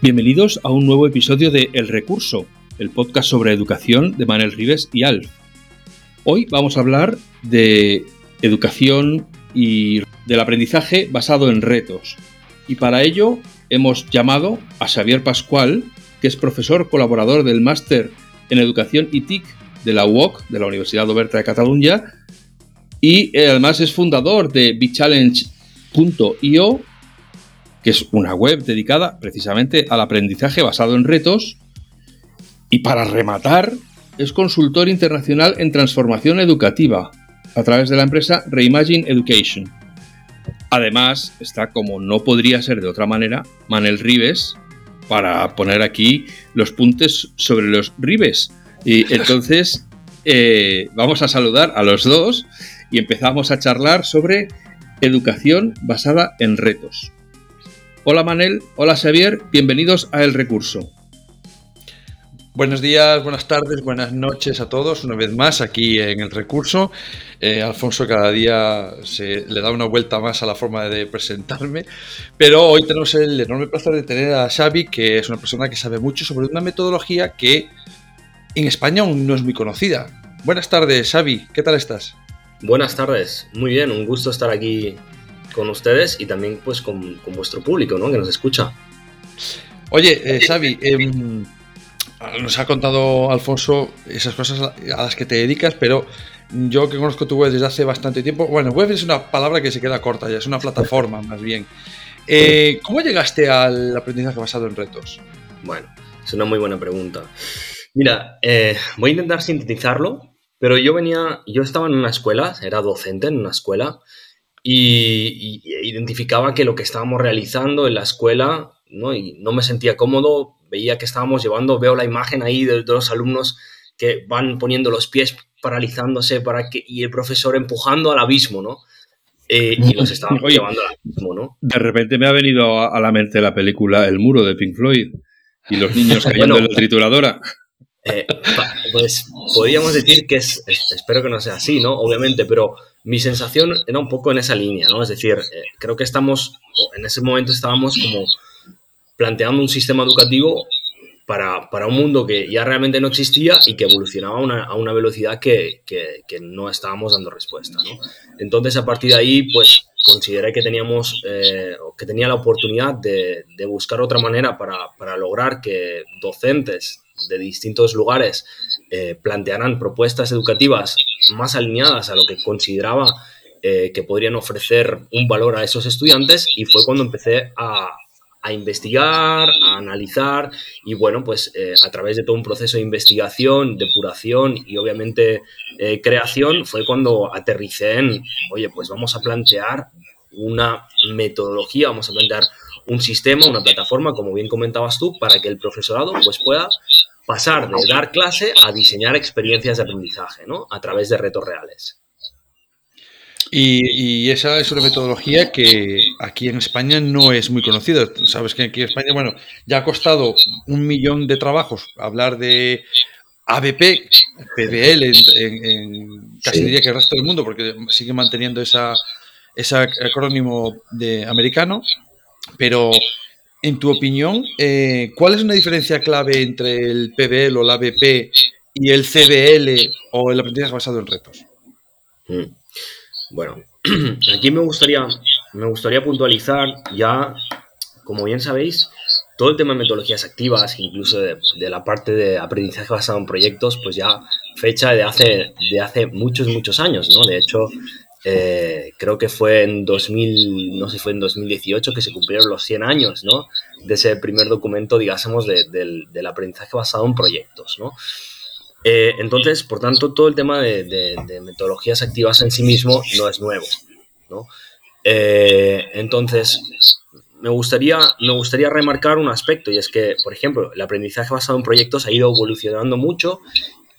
Bienvenidos a un nuevo episodio de El Recurso, el podcast sobre educación de Manuel Rives y Alf. Hoy vamos a hablar de educación y del aprendizaje basado en retos. Y para ello hemos llamado a Xavier Pascual, que es profesor colaborador del máster en Educación y TIC de la UOC, de la Universidad Oberta de Cataluña, y eh, además es fundador de bchallenge.io, que es una web dedicada precisamente al aprendizaje basado en retos. Y para rematar, es consultor internacional en transformación educativa a través de la empresa Reimagine Education. Además, está como no podría ser de otra manera, Manel Rives, para poner aquí los puntos sobre los ribes. Y entonces eh, vamos a saludar a los dos y empezamos a charlar sobre educación basada en retos. Hola Manel, hola Xavier, bienvenidos a El Recurso. Buenos días, buenas tardes, buenas noches a todos, una vez más aquí en El Recurso. Eh, Alfonso cada día se le da una vuelta más a la forma de presentarme, pero hoy tenemos el enorme placer de tener a Xavi, que es una persona que sabe mucho sobre una metodología que en España aún no es muy conocida. Buenas tardes, Xavi, ¿qué tal estás? Buenas tardes, muy bien, un gusto estar aquí con ustedes y también pues con, vuestro público, ¿no? Que nos escucha. Oye, eh, Xavi, em, nos ha contado Alfonso esas cosas a las que te dedicas, pero yo que conozco tu web desde hace bastante tiempo, bueno, web es una palabra que se queda corta ya, es una plataforma más bien. Eh, ¿Cómo llegaste al aprendizaje basado en retos? Bueno, es una muy buena pregunta. Mira, eh, voy a intentar sintetizarlo, pero yo venía, yo estaba en una escuela, era docente en una escuela, y, identificaba que lo que estábamos realizando en la escuela, ¿no? Y no me sentía cómodo, veía que estábamos llevando, veo la imagen ahí de, los alumnos que van poniendo los pies paralizándose para que, y el profesor empujando al abismo, ¿no? Eh, y los estaban llevando al abismo, ¿no? De repente me ha venido a, la mente la película El muro de Pink Floyd y los niños cayendo en la trituradora. Eh, pues podríamos decir que es, espero que no sea así, ¿no? Obviamente, pero mi sensación era un poco en esa línea, ¿no? Es decir, eh, creo que estamos, en ese momento estábamos como planteando un sistema educativo para, para, un mundo que ya realmente no existía y que evolucionaba a una, velocidad que, que, no estábamos dando respuesta. ¿no? Entonces, a partir de ahí, pues consideré que teníamos, eh, que tenía la oportunidad de, de buscar otra manera para, para, lograr que docentes de distintos lugares eh, plantearan propuestas educativas más alineadas a lo que consideraba eh, que podrían ofrecer un valor a esos estudiantes y fue cuando empecé a, a investigar, a analizar y bueno, pues eh, a través de todo un proceso de investigación, depuración y obviamente creación fue cuando aterricé en, oye, pues vamos a plantear una metodología, vamos a plantear un sistema, una plataforma, como bien comentabas tú, para que el profesorado pues pueda pasar de dar clase a diseñar experiencias de aprendizaje, ¿no? A través de retos reales. Y, esa es una metodología que aquí en España no es muy conocida. Sabes que aquí en España, bueno, ya ha costado un millón de trabajos hablar de ABP, PBL, en, casi diría que el resto del mundo, porque sigue manteniendo esa, ese acrónimo de americano. Pero, en tu opinión, eh, ¿cuál es una diferencia clave entre el PBL o el ABP y el CBL o el aprendizaje basado en retos? Mm. Bueno, aquí me gustaría, me gustaría puntualizar ya, como bien sabéis, todo el tema de metodologías activas, incluso de, la parte de aprendizaje basado en proyectos, pues ya fecha de hace, de hace muchos, muchos años, ¿no? De hecho, eh, creo que fue en 2000, no sé fue en 2018 que se cumplieron los 100 años, ¿no? De ese primer documento, digamos, del, aprendizaje basado en proyectos, ¿no? Eh, entonces, por tanto, todo el tema de, metodologías activas en sí mismo no es nuevo, ¿no? Eh, entonces, me gustaría, me gustaría remarcar un aspecto y es que, por ejemplo, el aprendizaje basado en proyectos ha ido evolucionando mucho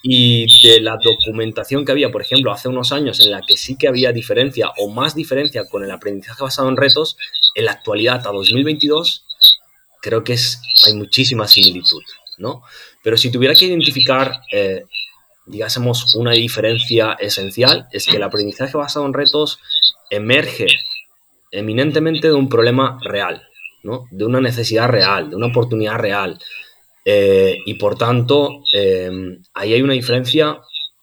y de la documentación que había, por ejemplo, hace unos años en la que sí que había diferencia o más diferencia con el aprendizaje basado en retos, en la actualidad a 2022 creo que es, hay muchísima similitud, ¿no? Pero si tuviera que identificar, eh, digásemos, una diferencia esencial, es que el aprendizaje basado en retos emerge eminentemente de un problema real, ¿no? De una necesidad real, de una oportunidad real. Eh, y por tanto, em, ahí hay una diferencia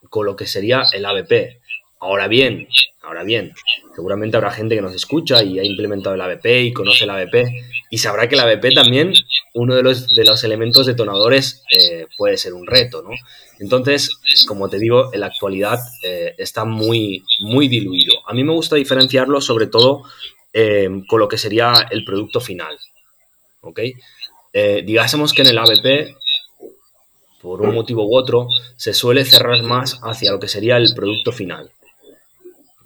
con lo que sería el ABP. Ahora bien, ahora bien, seguramente habrá gente que nos escucha y ha implementado el ABP y conoce el ABP y sabrá que el ABP también, uno de los, de los elementos detonadores eh, puede ser un reto, ¿no? Entonces, como te digo, en la actualidad eh, está muy, muy diluido. A mí me gusta diferenciarlo sobre todo con lo que sería el producto final, ¿ok? Eh, digásemos que en el ABP, por un motivo u otro, se suele cerrar más hacia lo que sería el producto final.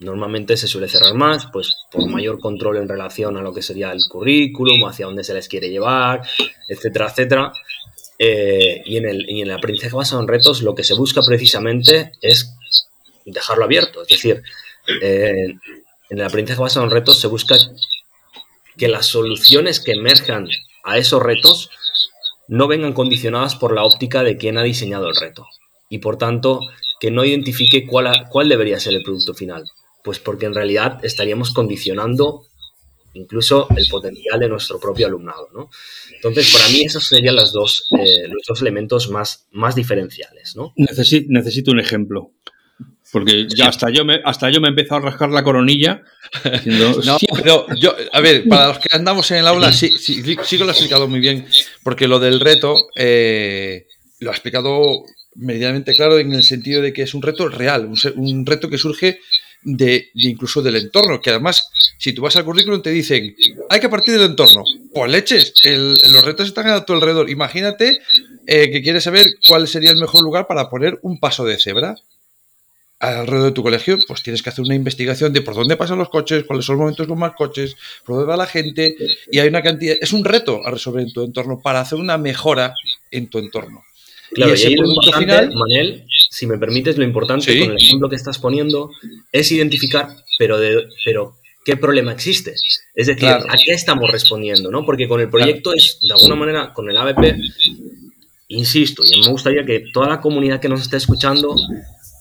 Normalmente se suele cerrar más, pues por mayor control en relación a lo que sería el currículum, hacia dónde se les quiere llevar, etcétera, etcétera. Eh, y, en el, y en el aprendizaje basado en retos, lo que se busca precisamente es dejarlo abierto. Es decir, eh, en el aprendizaje basado en retos se busca que las soluciones que emerjan a esos retos no vengan condicionadas por la óptica de quien ha diseñado el reto y por tanto que no identifique cuál, cuál debería ser el producto final. Pues porque en realidad estaríamos condicionando incluso el potencial de nuestro propio alumnado. ¿no? Entonces, para mí esos serían los dos, eh, los dos elementos más, más diferenciales. ¿no? necesito un ejemplo. Porque ya hasta yo me, hasta yo me he empezado a rascar la coronilla. no, pero yo, a ver, para los que andamos en el aula, sí, sí, sí que lo ha explicado muy bien, porque lo del reto eh, lo ha explicado medianamente claro en el sentido de que es un reto real, un, reto que surge de, incluso del entorno, que además, si tú vas al currículum te dicen, hay que partir del entorno, pues leches, los retos están a tu alrededor. Imagínate eh, que quieres saber cuál sería el mejor lugar para poner un paso de cebra alrededor de tu colegio, pues tienes que hacer una investigación de por dónde pasan los coches, cuáles son los momentos con más coches, por dónde va la gente, y hay una cantidad, es un reto a resolver en tu entorno para hacer una mejora en tu entorno. Claro, y ese producto final, Manel, si me permites, lo importante con el ejemplo que estás poniendo es identificar, pero, de, pero qué problema existe. Es decir, a qué estamos respondiendo, ¿no? Porque con el proyecto es, de alguna manera, con el ABP, insisto, y me gustaría que toda la comunidad que nos esté escuchando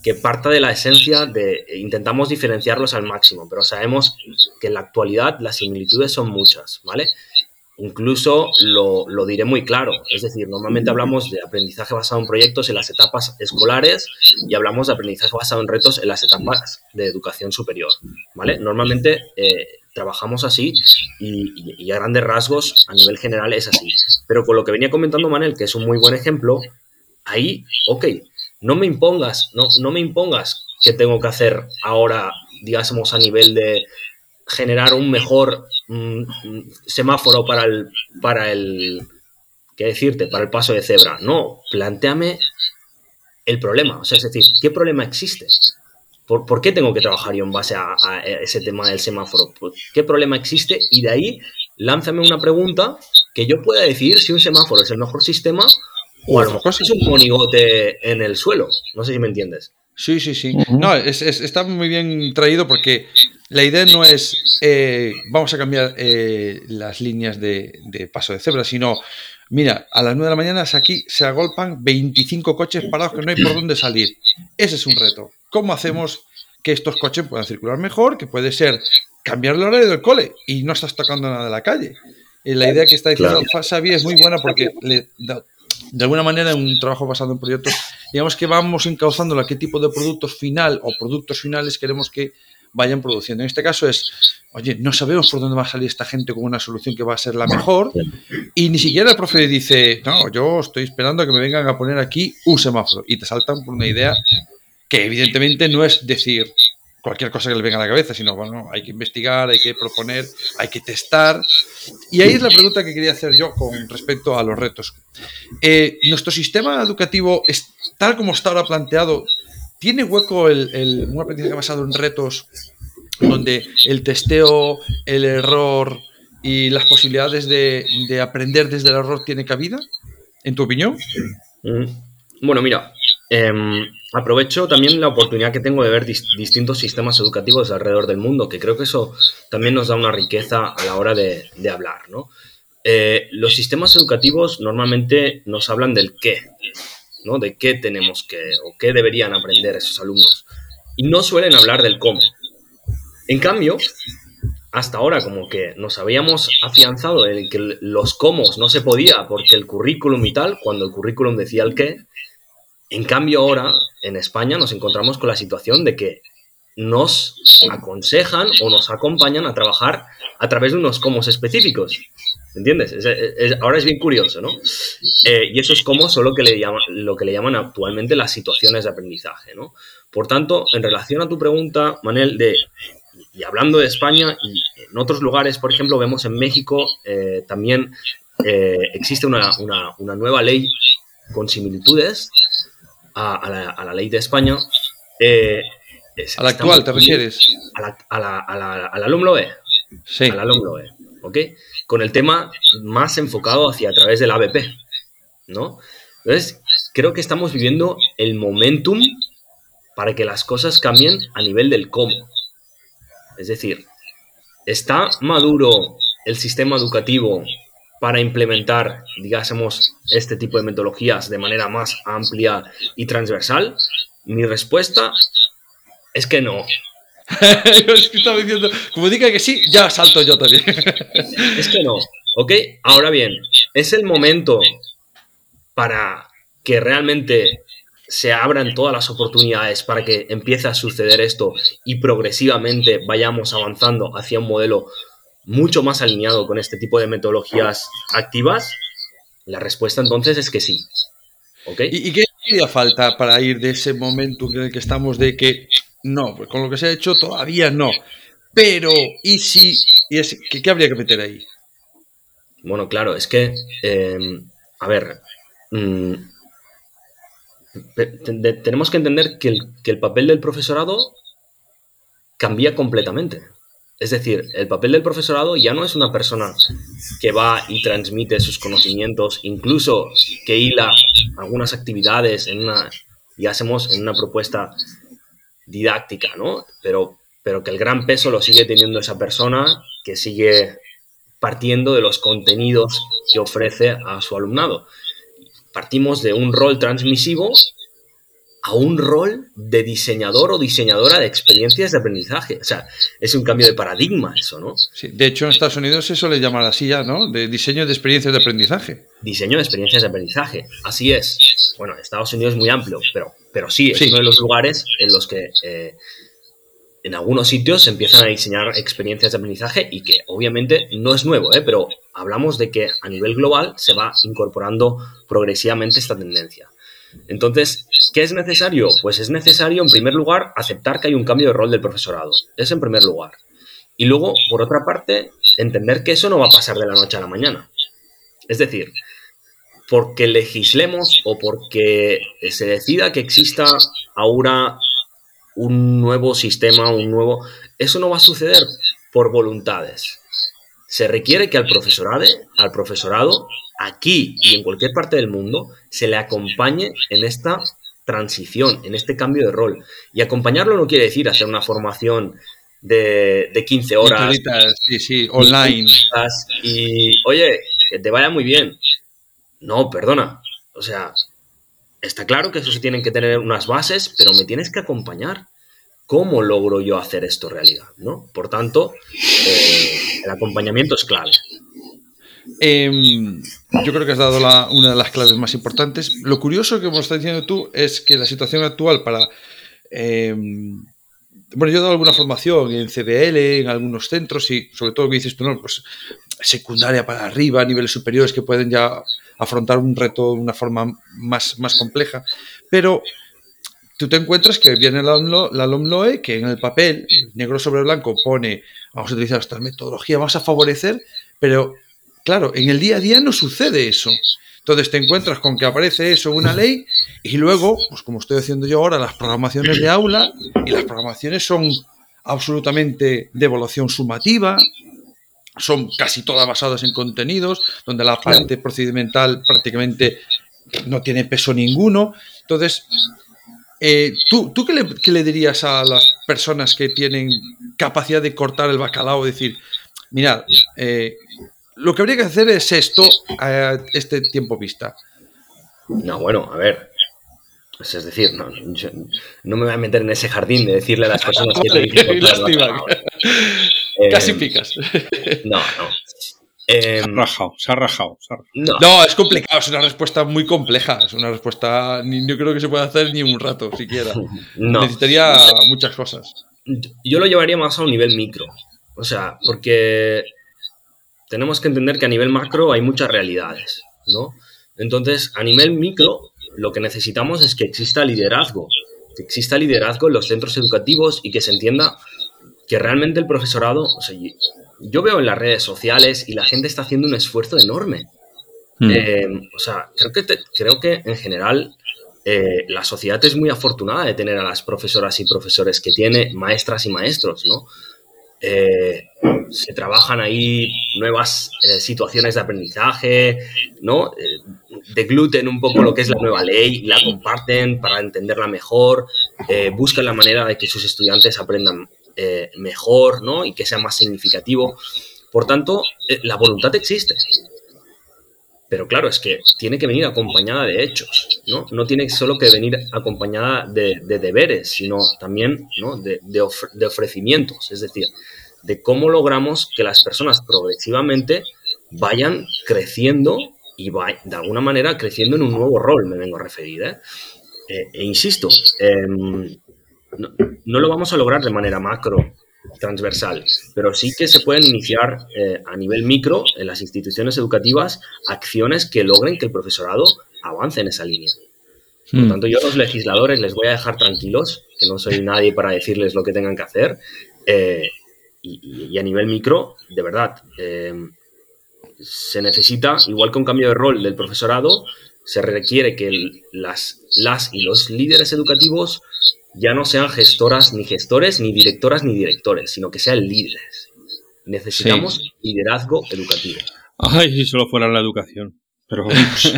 que parta de la esencia de intentamos diferenciarlos al máximo, pero sabemos que en la actualidad las similitudes son muchas, ¿vale? Incluso lo, lo, diré muy claro, es decir, normalmente hablamos de aprendizaje basado en proyectos en las etapas escolares y hablamos de aprendizaje basado en retos en las etapas de educación superior, ¿vale? Normalmente eh, trabajamos así y, y, a grandes rasgos, a nivel general, es así. Pero con lo que venía comentando Manel, que es un muy buen ejemplo, ahí, ok, no me impongas, no, no me impongas que tengo que hacer ahora, digamos, a nivel de generar un mejor mm, mm, semáforo para el, para el, ¿qué decirte? Para el paso de cebra. No, planteame el problema. O sea, es decir, ¿qué problema existe? ¿Por, qué tengo que trabajar yo en base a, ese tema del semáforo? Pues, ¿Qué problema existe? Y de ahí, lánzame una pregunta que yo pueda decidir si un semáforo es el mejor sistema o a lo mejor es un monigote en el suelo. No sé si me entiendes. Sí, sí, sí. No, está muy bien traído porque la idea no es eh, vamos a cambiar eh, las líneas de, paso de cebra, sino mira, a las 9 de la mañana aquí se agolpan 25 coches parados que no hay por dónde salir. Ese es un reto. ¿Cómo hacemos que estos coches puedan circular mejor? Que puede ser cambiar el horario del cole y no estás tocando nada de la calle. Y la idea que está diciendo claro. es muy buena porque le da de alguna manera, en un trabajo basado en proyectos, digamos que vamos encauzando a qué tipo de productos final o productos finales queremos que vayan produciendo. En este caso es, oye, no sabemos por dónde va a salir esta gente con una solución que va a ser la mejor y ni siquiera el profe dice, no, yo estoy esperando a que me vengan a poner aquí un semáforo y te saltan por una idea que evidentemente no es decir, cualquier cosa que le venga a la cabeza, sino, bueno, hay que investigar, hay que proponer, hay que testar. Y ahí es la pregunta que quería hacer yo con respecto a los retos. Eh, ¿Nuestro sistema educativo, tal como está ahora planteado, tiene hueco el, un aprendizaje basado en retos donde el testeo, el error y las posibilidades de, aprender desde el error tiene cabida? ¿En tu opinión? Mm. Bueno, mira, em, aprovecho también la oportunidad que tengo de ver distintos sistemas educativos alrededor del mundo, que creo que eso también nos da una riqueza a la hora de, hablar, ¿no? Eh, los sistemas educativos normalmente nos hablan del qué, ¿no? De qué tenemos que o qué deberían aprender esos alumnos. Y no suelen hablar del cómo. En cambio, hasta ahora como que nos habíamos afianzado en que los cómo no se podía porque el currículum y tal, cuando el currículum decía el qué. En cambio ahora en España nos encontramos con la situación de que nos aconsejan o nos acompañan a trabajar a través de unos cómo específicos. ¿Entiendes? ahora es bien curioso, ¿no? Eh, y eso es como solo que le llaman, lo que le llaman actualmente las situaciones de aprendizaje, ¿no? Por tanto, en relación a tu pregunta, Manel, de y hablando de España y en otros lugares, por ejemplo, vemos en México eh, también eh, existe una, nueva ley con similitudes a, la, ley de España. Eh, ¿A la actual te refieres? A la, a la, LOMLOE. Sí. A la LOMLOE, ¿ok? Con el tema más enfocado hacia a través del ABP, ¿no? Entonces, creo que estamos viviendo el momentum para que las cosas cambien a nivel del cómo. Es decir, ¿está maduro el sistema educativo para implementar, digásemos, este tipo de metodologías de manera más amplia y transversal? Mi respuesta es que no. estaba diciendo, como diga que sí, ya salto yo también. es que no, ¿ok? Ahora bien, es el momento para que realmente se abran todas las oportunidades para que empiece a suceder esto y progresivamente vayamos avanzando hacia un modelo mucho más alineado con este tipo de metodologías activas? La respuesta entonces es que sí. ¿Y, qué haría falta para ir de ese momento en el que estamos de que no, pues con lo que se ha hecho todavía no? Pero, ¿y si? Y es, ¿qué, habría que meter ahí? Bueno, claro, es que, eh, a ver, mm, tenemos que entender que el, papel del profesorado cambia completamente. Es decir, el papel del profesorado ya no es una persona que va y transmite sus conocimientos, incluso que hila algunas actividades en una, y hacemos en una propuesta didáctica, ¿no? Pero, pero que el gran peso lo sigue teniendo esa persona que sigue partiendo de los contenidos que ofrece a su alumnado partimos de un rol transmisivo a un rol de diseñador o diseñadora de experiencias de aprendizaje. O sea, es un cambio de paradigma eso, ¿no? Sí, de hecho, en Estados Unidos eso le llaman así ya, ¿no? De diseño de experiencias de aprendizaje. Diseño de experiencias de aprendizaje, así es. Bueno, Estados Unidos es muy amplio, pero, pero sí, es uno de los lugares en los que eh, en algunos sitios se empiezan a diseñar experiencias de aprendizaje y que obviamente no es nuevo, ¿eh? pero hablamos de que a nivel global se va incorporando progresivamente esta tendencia. Entonces, ¿qué es necesario? Pues es necesario, en primer lugar, aceptar que hay un cambio de rol del profesorado. Es en primer lugar. Y luego, por otra parte, entender que eso no va a pasar de la noche a la mañana. Es decir, porque legislemos o porque se decida que exista ahora un nuevo sistema, un nuevo... Eso no va a suceder por voluntades. Se requiere que al profesorado, al profesorado, aquí y en cualquier parte del mundo, se le acompañe en esta transición, en este cambio de rol. Y acompañarlo no quiere decir hacer una formación de, de 15 horas. Sí, sí, online. Y, oye, que te vaya muy bien. No, perdona. O sea, está claro que eso se tienen que tener unas bases, pero me tienes que acompañar. ¿Cómo logro yo hacer esto realidad? ¿no? Por tanto, eh, el acompañamiento es clave. Em, yo creo que has dado una de las claves más importantes. Lo curioso que me estás diciendo tú es que la situación actual para... Em, bueno, yo he dado alguna formación en CBL, en algunos centros y sobre todo que dices tú, no, pues secundaria para arriba, niveles superiores que pueden ya afrontar un reto de una forma más, más compleja. Pero tú te encuentras que viene la, la LOMLOE que en el papel, negro sobre blanco, pone, vamos a utilizar esta metodología, vamos a favorecer, pero claro, en el día a día no sucede eso. Entonces te encuentras con que aparece eso en una ley y luego, pues como estoy haciendo yo ahora, las programaciones de aula y las programaciones son absolutamente de evaluación sumativa, son casi todas basadas en contenidos, donde la parte procedimental prácticamente no tiene peso ninguno. Entonces, eh, ¿tú, tú qué, le, dirías a las personas que tienen capacidad de cortar el bacalao? Decir, mirad, eh, lo que habría que hacer es esto a este tiempo vista. No, bueno, a ver. Pues es decir, no, no me voy a meter en ese jardín de decirle a las personas que te dicen Casi picas. No, no. se ha em, rajado, se ha rajado. No. es complicado, es una respuesta muy compleja. Es una respuesta, ni, no creo que se pueda hacer ni un rato siquiera. Necesitaría muchas cosas. Yo lo llevaría más a un nivel micro. O sea, porque tenemos que entender que a nivel macro hay muchas realidades, ¿no? Entonces, a nivel micro, lo que necesitamos es que exista liderazgo, que exista liderazgo en los centros educativos y que se entienda que realmente el profesorado, o sea, yo veo en las redes sociales y la gente está haciendo un esfuerzo enorme. Hmm. Eh, o sea, creo que, creo que en general eh, la sociedad es muy afortunada de tener a las profesoras y profesores que tiene, maestras y maestros, ¿no? Eh, se trabajan ahí nuevas situaciones de aprendizaje, ¿no? degluten un poco lo que es la nueva ley, la comparten para entenderla mejor, buscan la manera de que sus estudiantes aprendan eh, mejor, ¿no? Y que sea más significativo. Por tanto, eh, la voluntad existe. Pero claro, es que tiene que venir acompañada de hechos, ¿no? No tiene solo que venir acompañada de, deberes, sino también ¿no? de, ofrecimientos, es decir, de cómo logramos que las personas progresivamente vayan creciendo y de alguna manera creciendo en un nuevo rol, me vengo a referir. ¿eh? e insisto, em, no, lo vamos a lograr de manera macro, transversal, pero sí que se pueden iniciar eh, a nivel micro en las instituciones educativas acciones que logren que el profesorado avance en esa línea. Por hmm. tanto, yo a los legisladores les voy a dejar tranquilos, que no soy nadie para decirles lo que tengan que hacer. Eh, y, a nivel micro, de verdad, eh, se necesita, igual que un cambio de rol del profesorado, se requiere que las, las y los líderes educativos ya no sean gestoras ni gestores, ni directoras ni directores, sino que sean líderes. Necesitamos liderazgo educativo. Ay, si solo fuera la educación. Pero bueno, sí,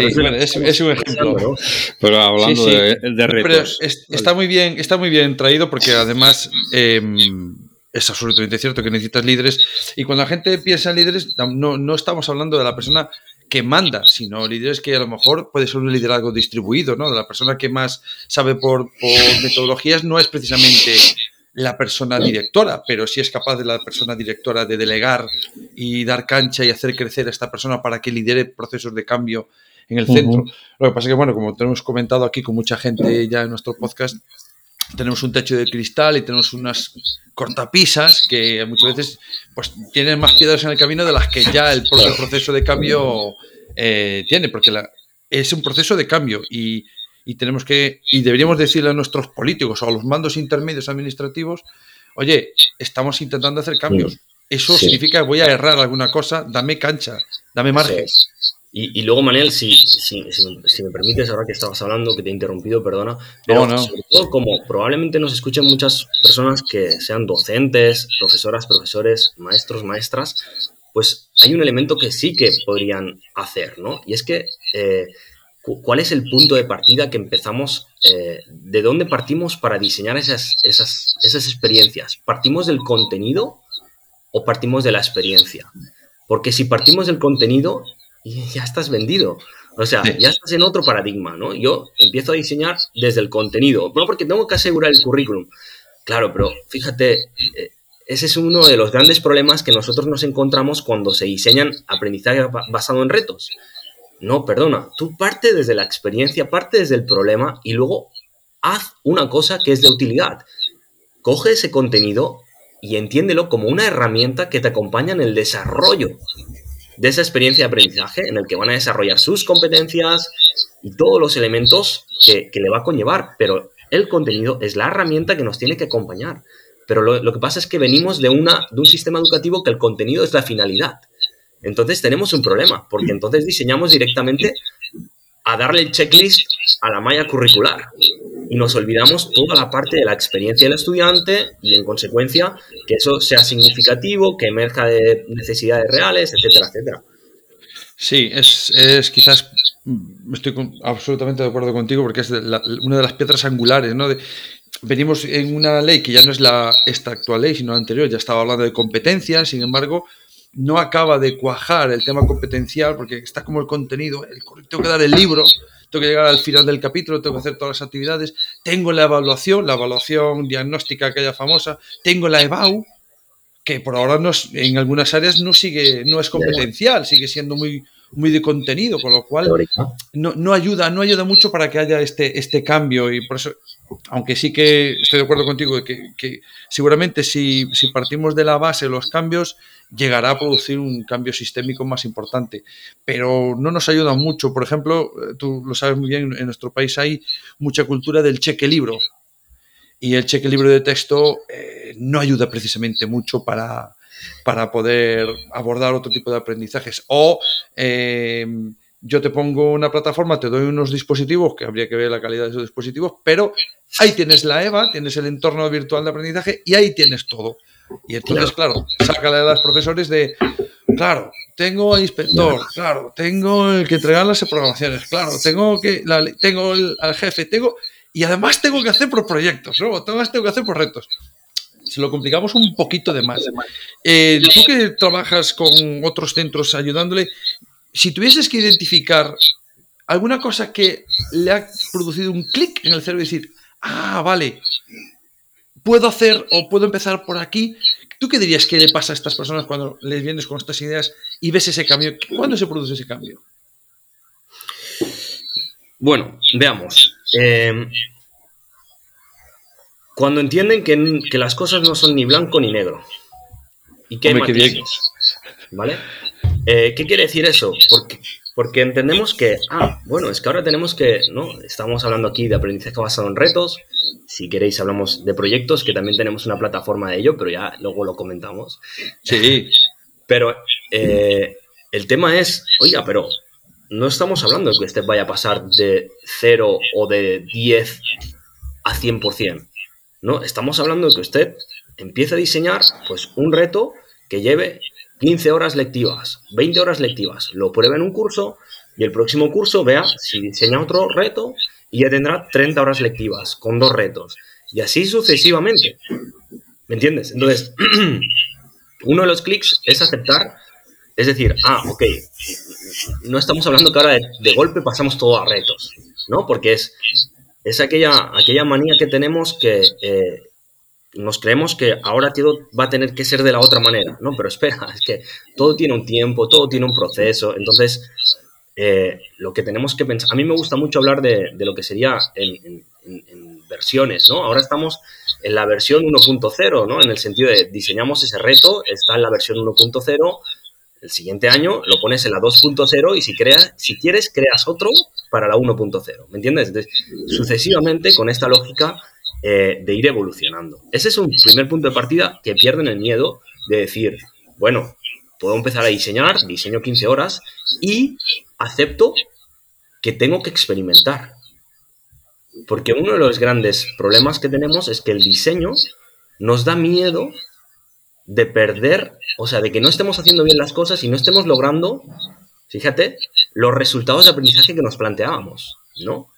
es, un ejemplo. Pero hablando De, retos. está muy bien, está muy bien traído porque además em, es absolutamente cierto que necesitas líderes. Y cuando la gente piensa en líderes, no, no estamos hablando de la persona que manda, sino líderes que a lo mejor puede ser un liderazgo distribuido, ¿no? De la persona que más sabe por, metodologías no es precisamente la persona directora, pero sí es capaz de la persona directora de delegar y dar cancha y hacer crecer a esta persona para que lidere procesos de cambio en el centro. Lo que pasa es que, bueno, como tenemos comentado aquí con mucha gente ya en nuestro podcast, tenemos un techo de cristal y tenemos unas cortapisas que muchas veces pues, tienen más piedras en el camino de las que ya el propio proceso de cambio eh, tiene, porque es un proceso de cambio y, tenemos que, y deberíamos decirle a nuestros políticos o a los mandos intermedios administrativos, oye, estamos intentando hacer cambios. Eso significa que voy a errar alguna cosa, dame cancha, dame margen. Y, luego, Manel, si, si, me permites, ahora que estabas hablando, que te he interrumpido, perdona, pero sobre todo como probablemente nos escuchen muchas personas que sean docentes, profesoras, profesores, maestros, maestras, pues hay un elemento que sí que podrían hacer, ¿no? Y es que, eh, ¿cuál es el punto de partida que empezamos, eh, de dónde partimos para diseñar esas, esas, esas experiencias? ¿Partimos del contenido o partimos de la experiencia? Porque si partimos del contenido, y ya estás vendido. O sea, ya estás en otro paradigma, ¿no? Yo empiezo a diseñar desde el contenido, no porque tengo que asegurar el currículum. Claro, pero fíjate, eh, ese es uno de los grandes problemas que nosotros nos encontramos cuando se diseñan aprendizaje basado en retos. No, perdona, tú parte desde la experiencia, parte desde el problema y luego haz una cosa que es de utilidad. Coge ese contenido y entiéndelo como una herramienta que te acompaña en el desarrollo de esa experiencia de aprendizaje en el que van a desarrollar sus competencias, y todos los elementos que, le va a conllevar, pero el contenido es la herramienta que nos tiene que acompañar. Pero lo, que pasa es que venimos de, una, de un sistema educativo que el contenido es la finalidad. Entonces tenemos un problema, porque entonces diseñamos directamente a darle el checklist a la malla curricular y nos olvidamos toda la parte de la experiencia del estudiante y en consecuencia que eso sea significativo, que emerja de necesidades reales, etcétera, etcétera. Sí, es, quizás, estoy absolutamente de acuerdo contigo porque es una de las piedras angulares, ¿no? venimos en una ley que ya no es la, esta actual ley, sino la anterior, ya estaba hablando de competencias, sin embargo, no acaba de cuajar el tema competencial porque está como el contenido, el, tengo que dar el libro, tengo que llegar al final del capítulo, tengo que hacer todas las actividades, tengo la evaluación, la evaluación diagnóstica aquella famosa, tengo la EBAU, que por ahora no en algunas áreas no sigue, no es competencial, sigue siendo muy, muy de contenido, con lo cual no, no, ayuda, no ayuda mucho para que haya este, este cambio y por eso, aunque sí que estoy de acuerdo contigo que, que seguramente si, si, partimos de la base los cambios, llegará a producir un cambio sistémico más importante, pero no nos ayuda mucho. Por ejemplo, tú lo sabes muy bien, en nuestro país hay mucha cultura del cheque libro y el cheque libro de texto eh, no ayuda precisamente mucho para, para poder abordar otro tipo de aprendizajes. O eh, yo te pongo una plataforma, te doy unos dispositivos, que habría que ver la calidad de esos dispositivos, pero ahí tienes la EVA, tienes el entorno virtual de aprendizaje y ahí tienes todo. Y entonces, claro, sácale a los profesores de, claro, tengo al inspector, claro, tengo el que entregar las programaciones, claro, tengo que tengo al jefe, tengo y además tengo que hacer por proyectos, ¿no? Además tengo que hacer por retos. Se lo complicamos un poquito de más. Eh, tú que trabajas con otros centros ayudándole, si tuvieses que identificar alguna cosa que le ha producido un clic en el cerebro y decir, ah, vale, puedo hacer o puedo empezar por aquí, ¿tú qué dirías que le pasa a estas personas cuando les vienes con estas ideas y ves ese cambio? ¿Cuándo se produce ese cambio? Bueno, veamos. Eh, cuando entienden que, las cosas no son ni blanco ni negro y que hay matices, ¿vale? Eh, ¿Qué quiere decir eso? Porque, porque entendemos que, ah, bueno, es que ahora tenemos que, ¿no? Estamos hablando aquí de aprendizaje basado en retos. Si queréis, hablamos de proyectos, que también tenemos una plataforma de ello, pero ya luego lo comentamos. Sí. Pero eh, el tema es, oiga, pero no estamos hablando de que usted vaya a pasar de 0 o de 10 a 100%. No, estamos hablando de que usted empiece a diseñar pues, un reto que lleve 15 horas lectivas, 20 horas lectivas, lo pruebe en un curso y el próximo curso vea si diseña otro reto y ya tendrá 30 horas lectivas con dos retos. Y así sucesivamente. ¿Me entiendes? Entonces, uno de los clics es aceptar es decir, ah, ok, no estamos hablando que ahora de, golpe pasamos todo a retos, ¿no? Porque es, es aquella, aquella manía que tenemos que eh, nos creemos que ahora todo va a tener que ser de la otra manera, ¿no? Pero espera, es que todo tiene un tiempo, todo tiene un proceso, entonces eh, lo que tenemos que pensar, a mí me gusta mucho hablar de, lo que sería en, versiones, ¿no? Ahora estamos en la versión 1.0, ¿no? En el sentido de diseñamos ese reto, está en la versión 1.0, el siguiente año lo pones en la 2.0 y si, creas, si quieres, creas otro para la 1.0. ¿Me entiendes? Sucesivamente, con esta lógica eh, de ir evolucionando. Ese es un primer punto de partida que pierden el miedo de decir, bueno, puedo empezar a diseñar, diseño 15 horas y acepto que tengo que experimentar. Porque uno de los grandes problemas que tenemos es que el diseño nos da miedo de perder, o sea, de que no estemos haciendo bien las cosas y no estemos logrando, fíjate, los resultados de aprendizaje que nos planteábamos, ¿no?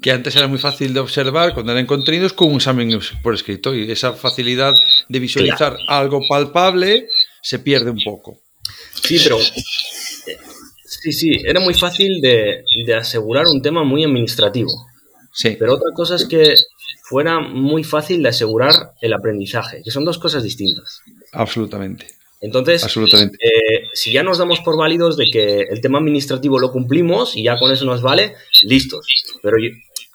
Que antes era muy fácil de observar cuando eran contenidos con un examen por escrito y esa facilidad de visualizar algo palpable se pierde un poco. Sí, pero sí, sí, era muy fácil de, de asegurar un tema muy administrativo. Sí. Pero otra cosa es que fuera muy fácil de asegurar el aprendizaje, que son dos cosas distintas. Absolutamente. Entonces, eh, si ya nos damos por válidos de que el tema administrativo lo cumplimos y ya con eso nos vale, listos. Pero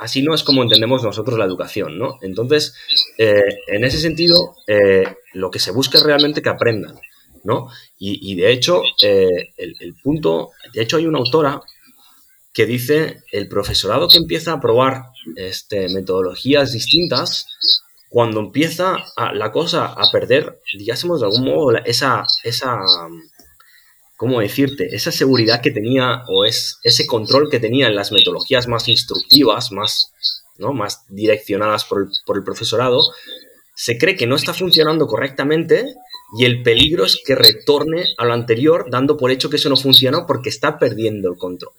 así no es como entendemos nosotros la educación, ¿no? Entonces, eh, en ese sentido, eh, lo que se busca es realmente que aprendan, ¿no? Y, de hecho, el, punto, de hecho hay una autora que dice el profesorado que empieza a probar este, metodologías distintas, cuando empieza la cosa a perder, digásemos de algún modo, esa, esa, ¿cómo decirte? Esa seguridad que tenía o es, ese control que tenía en las metodologías más instructivas, más, ¿no? más direccionadas por el, por el profesorado, se cree que no está funcionando correctamente y el peligro es que retorne a lo anterior dando por hecho que eso no funciona porque está perdiendo el control.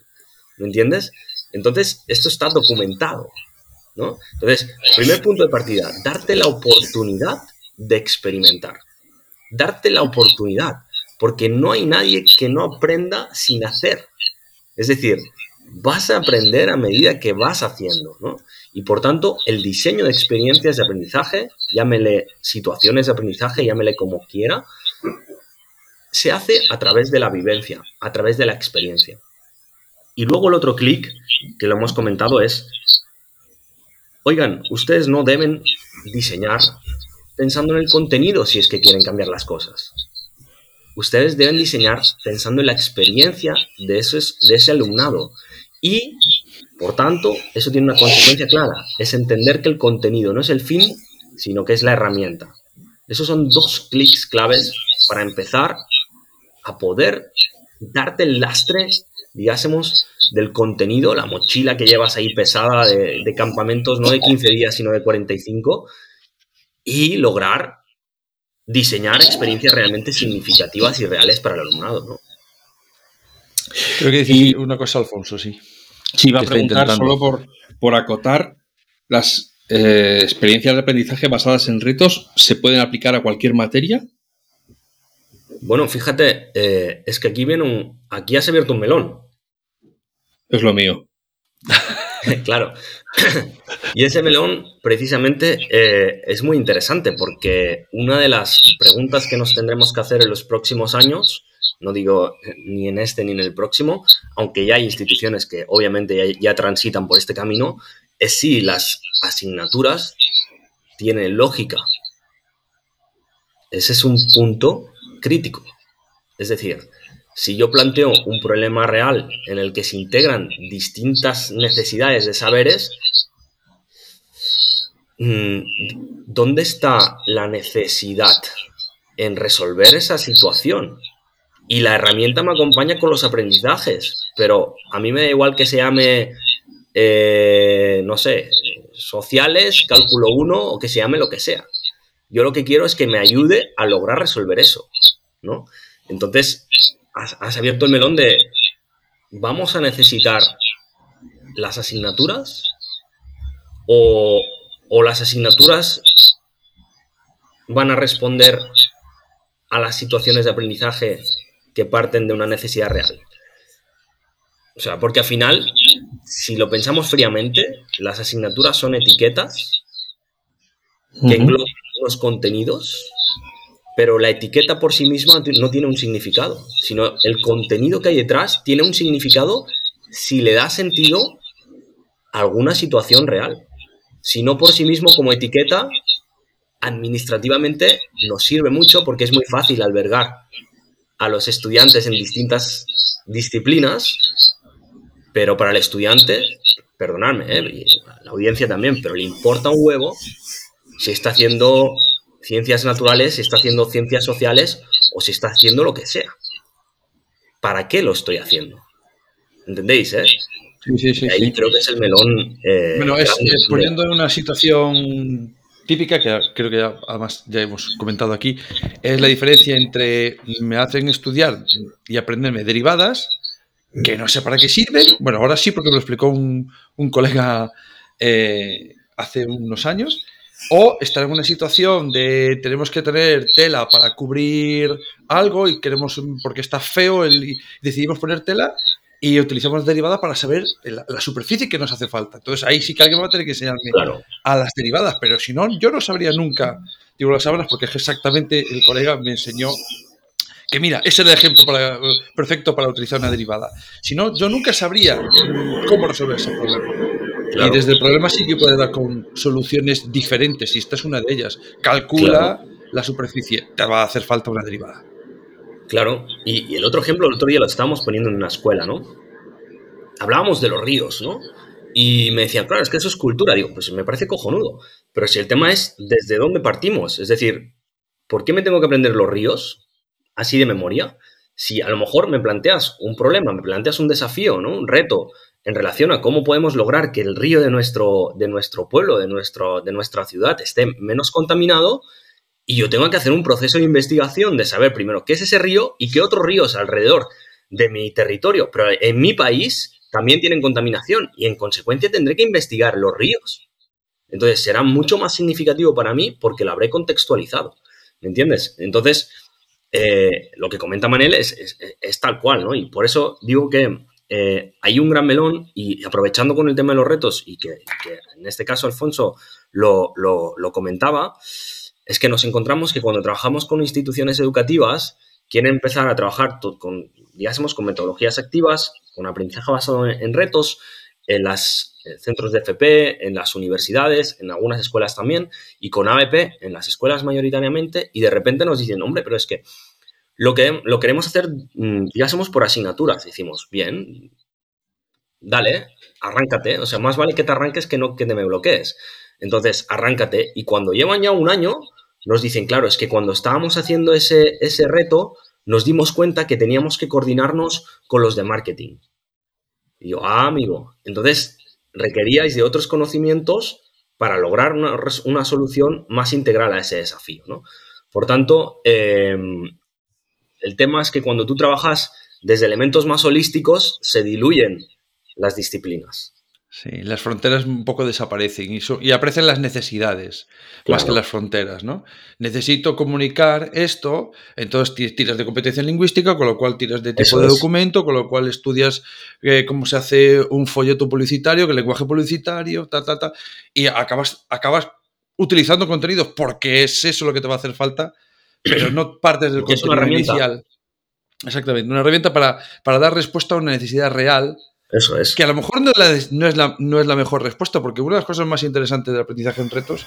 ¿Me entiendes? Entonces, esto está documentado. ¿no? Entonces, primer punto de partida, darte la oportunidad de experimentar. Darte la oportunidad, porque no hay nadie que no aprenda sin hacer. Es decir, vas a aprender a medida que vas haciendo, ¿no? Y por tanto, el diseño de experiencias de aprendizaje, llámele situaciones de aprendizaje, llámele como quiera, se hace a través de la vivencia, a través de la experiencia. Y luego el otro clic, que lo hemos comentado, es, oigan, ustedes no deben diseñar pensando en el contenido si es que quieren cambiar las cosas. Ustedes deben diseñar pensando en la experiencia de, ese alumnado. Y, por tanto, eso tiene una consecuencia clara, es entender que el contenido no es el fin, sino que es la herramienta. Esos son dos clics claves para empezar a poder darte el lastre digásemos, del contenido, la mochila que llevas ahí pesada de, campamentos no de 15 días, sino de 45, y lograr diseñar experiencias realmente significativas y reales para el alumnado, ¿no? Creo que decir una cosa, Alfonso, sí. Sí, iba a preguntar solo por, por acotar las eh, experiencias de aprendizaje basadas en retos, ¿se pueden aplicar a cualquier materia? Bueno, fíjate, eh, es que aquí viene un. Aquí has abierto un melón. Es lo mío. claro. y ese melón, precisamente, eh, es muy interesante porque una de las preguntas que nos tendremos que hacer en los próximos años, no digo ni en este ni en el próximo, aunque ya hay instituciones que obviamente ya transitan por este camino, es si las asignaturas tienen lógica. Ese es un punto crítico. Es decir, si yo planteo un problema real en el que se integran distintas necesidades de saberes, mm, ¿dónde está la necesidad en resolver esa situación? Y la herramienta me acompaña con los aprendizajes, pero a mí me da igual que se llame, eh, no sé, sociales, cálculo 1 o que se llame lo que sea. Yo lo que quiero es que me ayude a lograr resolver eso, ¿no? Entonces, has, abierto el melón de, ¿vamos a necesitar las asignaturas? O, o las asignaturas van a responder a las situaciones de aprendizaje que parten de una necesidad real. O sea, porque al final, si lo pensamos fríamente, las asignaturas son etiquetas que engloban los contenidos pero la etiqueta por sí misma no tiene un significado, sino el contenido que hay detrás tiene un significado si le da sentido a alguna situación real. Si no por sí mismo como etiqueta, administrativamente nos sirve mucho porque es muy fácil albergar a los estudiantes en distintas disciplinas, pero para el estudiante, perdonadme, ¿eh? la audiencia también, pero le importa un huevo si está haciendo ciencias naturales, si está haciendo ciencias sociales o si está haciendo lo que sea. ¿Para qué lo estoy haciendo? ¿Entendéis? Eh? Sí, sí, sí. Ahí creo que es el melón. Eh, bueno, es, poniendo en una situación típica, que creo que además ya hemos comentado aquí, es la diferencia entre me hacen estudiar y aprenderme derivadas, que no sé para qué sirven. Bueno, ahora sí, porque me lo explicó un, colega eh, hace unos años o estar en una situación de tenemos que tener tela para cubrir algo y queremos, porque está feo, el, y decidimos poner tela y utilizamos derivada para saber la, superficie que nos hace falta. Entonces ahí sí que alguien va a tener que enseñarme a las derivadas, pero si no, yo no sabría nunca, digo las sábanas porque es exactamente el colega me enseñó que mira, ese es el ejemplo para, perfecto para utilizar una derivada. Si no, yo nunca sabría cómo resolver ese problema. Y desde el problema sí que puede dar con soluciones diferentes, y esta es una de ellas. Calcula la superficie, te va a hacer falta una derivada. Claro, y, el otro ejemplo, el otro día lo estábamos poniendo en una escuela, ¿no? hablábamos de los ríos, ¿no? Y me decían, claro, es que eso es cultura. Digo, pues me parece cojonudo. Pero si el tema es desde dónde partimos, es decir, ¿por qué me tengo que aprender los ríos así de memoria? Si a lo mejor me planteas un problema, me planteas un desafío, ¿no? Un reto en relación a cómo podemos lograr que el río de nuestro, de nuestro pueblo, de, nuestro, de nuestra ciudad esté menos contaminado, y yo tengo que hacer un proceso de investigación de saber primero qué es ese río y qué otros ríos alrededor de mi territorio, pero en mi país también tienen contaminación y en consecuencia tendré que investigar los ríos. Entonces será mucho más significativo para mí porque lo habré contextualizado. ¿Me entiendes? Entonces, eh, lo que comenta Manel es, tal cual, ¿no? Y por eso digo que eh, hay un gran melón y aprovechando con el tema de los retos y que, en este caso Alfonso lo, comentaba, es que nos encontramos que cuando trabajamos con instituciones educativas, quieren empezar a trabajar con, digamos, con metodologías activas, con aprendizaje basado en, retos, en los eh, centros de FP, en las universidades, en algunas escuelas también, y con ABP en las escuelas mayoritariamente, y de repente nos dicen, hombre, pero es que lo que lo queremos hacer, mm, digamos, por asignaturas. Decimos, bien, dale, arráncate, o sea, más vale que te arranques que no que te me bloquees. Entonces, arráncate, y cuando llevan ya un año, nos dicen, claro, es que cuando estábamos haciendo ese, ese reto, nos dimos cuenta que teníamos que coordinarnos con los de marketing. Y yo, ah, amigo, entonces requeríais de otros conocimientos para lograr una, solución más integral a ese desafío, ¿no? Por tanto, em, el tema es que cuando tú trabajas desde elementos más holísticos, se diluyen las disciplinas. Sí, las fronteras un poco desaparecen y, y aparecen las necesidades más que las fronteras, ¿no? Necesito comunicar esto, entonces tiras de competencia lingüística, con lo cual tiras de tipo de documento, con lo cual estudias eh, cómo se hace un folleto publicitario, el lenguaje publicitario, ta, ta, ta, y acabas, acabas utilizando contenidos porque es eso lo que te va a hacer falta, pero no partes del contenido inicial. Exactamente, una herramienta para, para dar respuesta a una necesidad real eso es. Que a lo mejor no es, la, no, es la, mejor respuesta, porque una de las cosas más interesantes del aprendizaje en retos,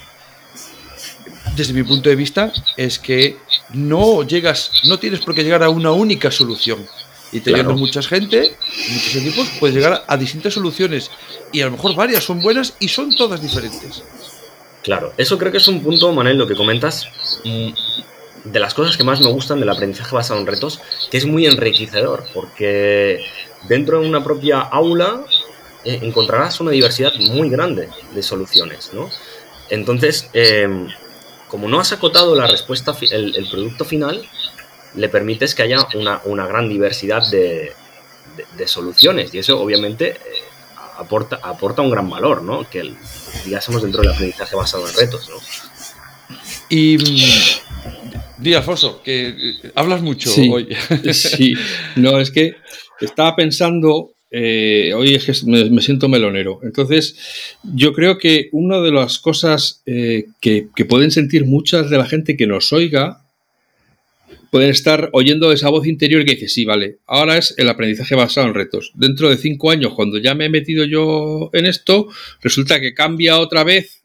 desde mi punto de vista, es que no llegas, no tienes por qué llegar a una única solución. Y teniendo mucha gente, muchos equipos, puedes llegar a distintas soluciones. Y a lo mejor varias son buenas y son todas diferentes. Claro, eso creo que es un punto, Manel, lo que comentas, mm, de las cosas que más me gustan del aprendizaje basado en retos, que es muy enriquecedor, porque dentro de una propia aula eh, encontrarás una diversidad muy grande de soluciones, ¿no? Entonces, em, como no has acotado la respuesta, el, producto final, le permites que haya una, gran diversidad de, soluciones y eso obviamente eh, aporta, aporta un gran valor, ¿no? Que digamos dentro del aprendizaje basado en retos, ¿no? Y Di Alfonso, que eh, hablas mucho hoy. sí, no, es que estaba pensando, eh, hoy es que me, siento melonero. Entonces, yo creo que una de las cosas eh, que, pueden sentir muchas de la gente que nos oiga, pueden estar oyendo esa voz interior que dice, sí, vale, ahora es el aprendizaje basado en retos. Dentro de cinco años, cuando ya me he metido yo en esto, resulta que cambia otra vez